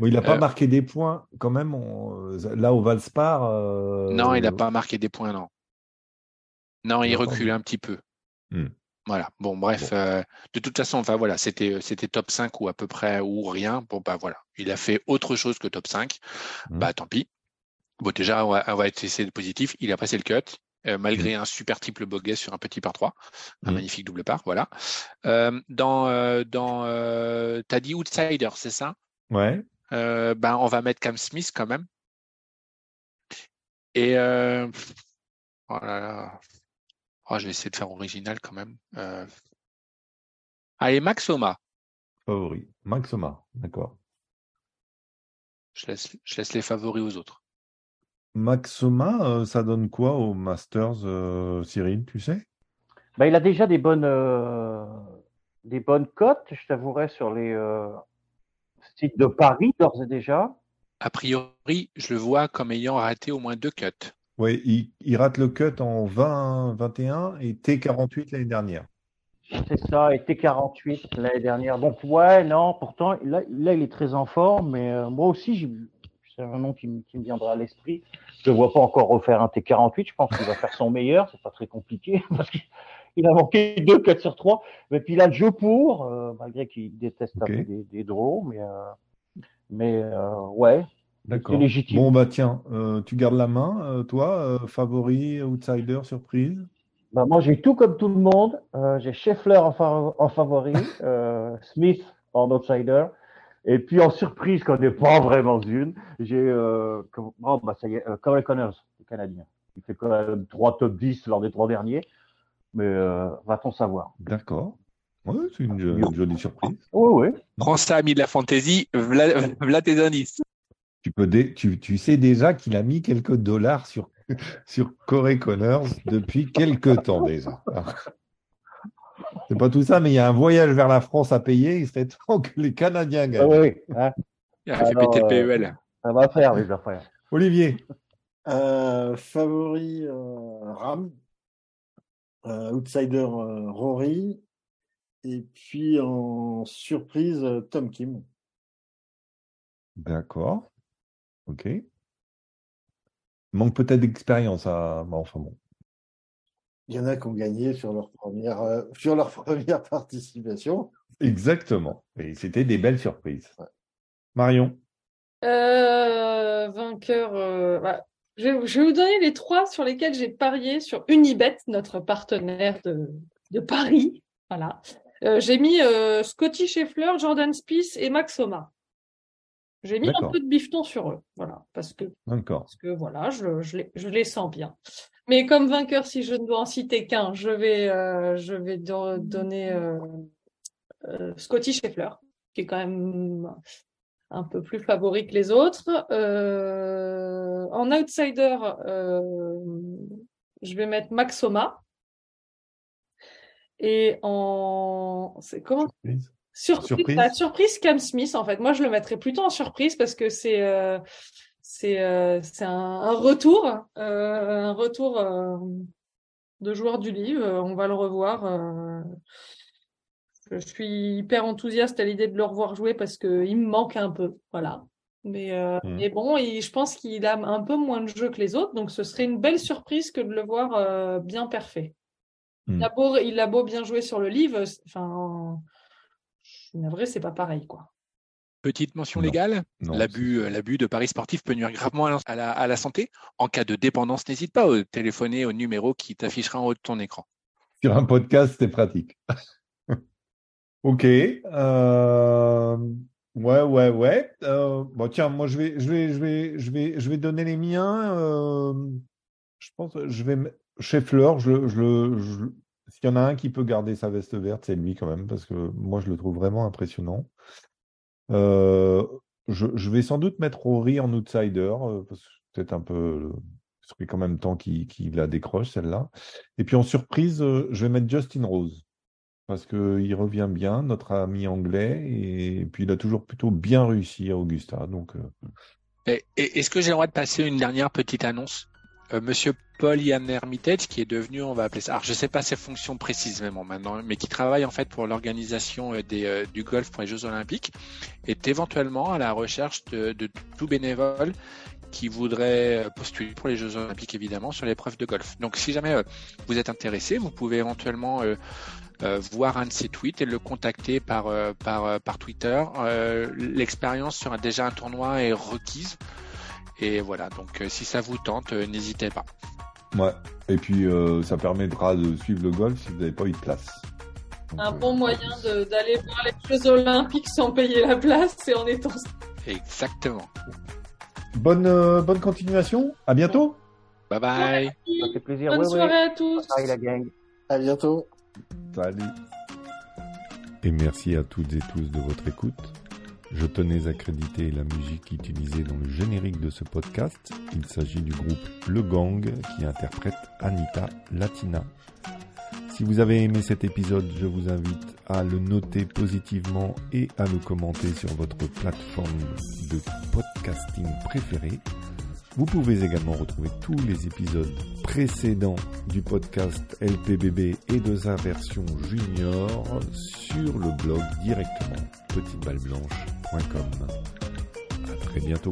il n'a pas euh, marqué des points quand même. Euh, là, au Valspar. Euh, non, il n'a pas marqué des points, non. Non, il recule un petit peu. Hmm. Voilà. Bon, bref. de toute façon, enfin voilà, c'était c'était top 5 ou à peu près ou rien. Bon bah voilà, il a fait autre chose que top 5. Hmm. Bah tant pis. Bon déjà, on va, essayer de positif. Il a passé le cut. malgré hmm. un super triple bogey sur un petit par 3, un magnifique double par, voilà. dans, dans t'as dit outsider, c'est ça? Ouais. Euh, ben, on va mettre Cam Smith quand même. Et euh, oh oh, je vais essayer de faire original quand même. Euh... Allez, Maxoma. Favori. Maxoma, d'accord. Je laisse, je laisse les favoris aux autres. Maxoma, euh, ça donne quoi aux Masters, Cyril, tu sais? Ben, Il a déjà des bonnes, des bonnes cotes, je t'avouerai, sur les, site de Paris d'ores et déjà A priori, je le vois comme ayant raté au moins deux cuts. Oui, il, rate le cut en 20, 21 et T48 l'année dernière. C'est ça, et T48 l'année dernière. Donc, ouais, non, pourtant, là, là il est très en forme, mais euh, moi aussi, c'est un nom qui, me viendra à l'esprit. Je ne vois pas encore refaire un T48, je pense qu'il va faire son meilleur, c'est pas très compliqué, (laughs) parce qu'il il a manqué deux 4 sur 3. Mais puis il a le jeu pour, euh, malgré qu'il déteste des, des draws. Mais, euh, mais euh, ouais, c'est légitime. Bon, bah tiens, tu gardes la main, toi, favori, outsider, surprise? Bah, Moi, j'ai tout comme tout le monde. j'ai Scheffler en, en favori, Smith en outsider. Et puis en surprise, quand on n'est pas vraiment une, j'ai oh, bah, ça y est, Corey Connors, le Canadien. Il fait quand même trois top 10 lors des trois derniers mais euh, va-t-on savoir D'accord. Ouais, c'est une, jolie surprise. Oui, oui. Prends ça, ami de la fantaisie, v'là, tes indices. Tu, peux tu, tu sais déjà qu'il a mis quelques dollars sur, (laughs) sur Corey Connors depuis quelques temps déjà. (laughs) C'est pas tout ça, mais il y a un voyage vers la France à payer. Il serait (laughs) temps que les Canadiens gagnent. oui, oui. Hein. Il a fait péter le PEL. Euh, ça va faire, les affaires. Olivier. Euh, favori Ram, euh, outsider euh, Rory, et puis en surprise euh, Tom Kim. D'accord. Ok. Manque peut-être d'expérience à. enfin bon. Il y en a qui ont gagné sur leur première, sur leur (laughs) première participation. Exactement. Et c'était des belles surprises. Marion. vainqueur. Bah, je vais, vous donner les trois sur lesquels j'ai parié sur Unibet, notre partenaire de, Paris. Voilà. Euh, j'ai mis euh, Scotty Scheffler, Jordan Spieth et Max Homa. J'ai mis un peu de bifton sur eux, voilà, parce que, parce que voilà, je, je, les, sens bien. Mais comme vainqueur, si je ne dois en citer qu'un, je vais, euh, je vais donner Scotty Scheffler, qui est quand même un peu plus favori que les autres. Euh, en outsider, euh, je vais mettre Maxoma. Et en. C'est comment Surprise. Surprise. surprise. Cam Smith, en fait. Moi, je le mettrais plutôt en surprise parce que c'est. Euh, c'est un, un, retour, un retour de joueur du livre. On va le revoir je suis hyper enthousiaste à l'idée de le revoir jouer parce qu'il me manque un peu. Voilà. Mais, euh, mmh. bon, je pense qu'il a un peu moins de jeu que les autres, donc ce serait une belle surprise que de le voir euh, bien parfait. Il, a beau, il a beau bien jouer sur le livre, enfin, mais vrai, c'est pas pareil, quoi. Petite mention légale, l'abus, euh, l'abus de paris sportifs peut nuire gravement à la, à la santé. En cas de dépendance, n'hésite pas à téléphoner au numéro qui t'affichera en haut de ton écran. Sur un podcast, c'est pratique. (laughs) ok. Euh, ouais, ouais, ouais. Euh, bon, tiens, moi, je vais, je vais, je vais, je vais, je vais donner les miens. je pense, je vais chez Fleur, je, je, je, s'il y en a un qui peut garder sa veste verte, c'est lui quand même, parce que moi, je le trouve vraiment impressionnant. Euh, je, vais sans doute mettre Rory en outsider, euh, parce que peut-être un peu. Ce serait quand même temps qu'il la décroche, celle-là. Et puis en surprise, euh, je vais mettre Justin Rose. Parce qu'il revient bien, notre ami anglais, et, puis il a toujours plutôt bien réussi à Augusta. Donc, Est-ce que j'ai le droit de passer une dernière petite annonce? Monsieur Paul Yann Hermitage, qui est devenu, on va appeler ça, alors je ne sais pas ses fonctions précisément maintenant, mais qui travaille en fait pour l'organisation euh, euh, du golf pour les Jeux Olympiques, est éventuellement à la recherche de, tout bénévole qui voudrait euh, postuler pour les Jeux Olympiques évidemment sur l'épreuve de golf. Donc si jamais vous êtes intéressé, vous pouvez éventuellement voir un de ses tweets et le contacter par, par, par Twitter. L'expérience sur déjà un tournoi est requise. Et voilà, donc si ça vous tente, n'hésitez pas. Ouais. Et puis, euh, ça permettra de suivre le golf si vous n'avez pas eu de place. un bon euh, moyen d'aller voir les Jeux Olympiques sans payer la place et en étant. Exactement. Bonne, euh, bonne continuation. À bientôt. Bye bye. Ça fait plaisir. Bonne soirée à tous. Bye la gang. À bientôt. Salut. Et merci à toutes et tous de votre écoute. Je tenais à créditer la musique utilisée dans le générique de ce podcast. Il s'agit du groupe Le Gang qui interprète Anita Latina. Si vous avez aimé cet épisode, je vous invite à le noter positivement et à le commenter sur votre plateforme de podcasting préférée. Vous pouvez également retrouver tous les épisodes précédents du podcast LPBB et de sa version junior sur le blog directement petiteballeblanche.com. À très bientôt.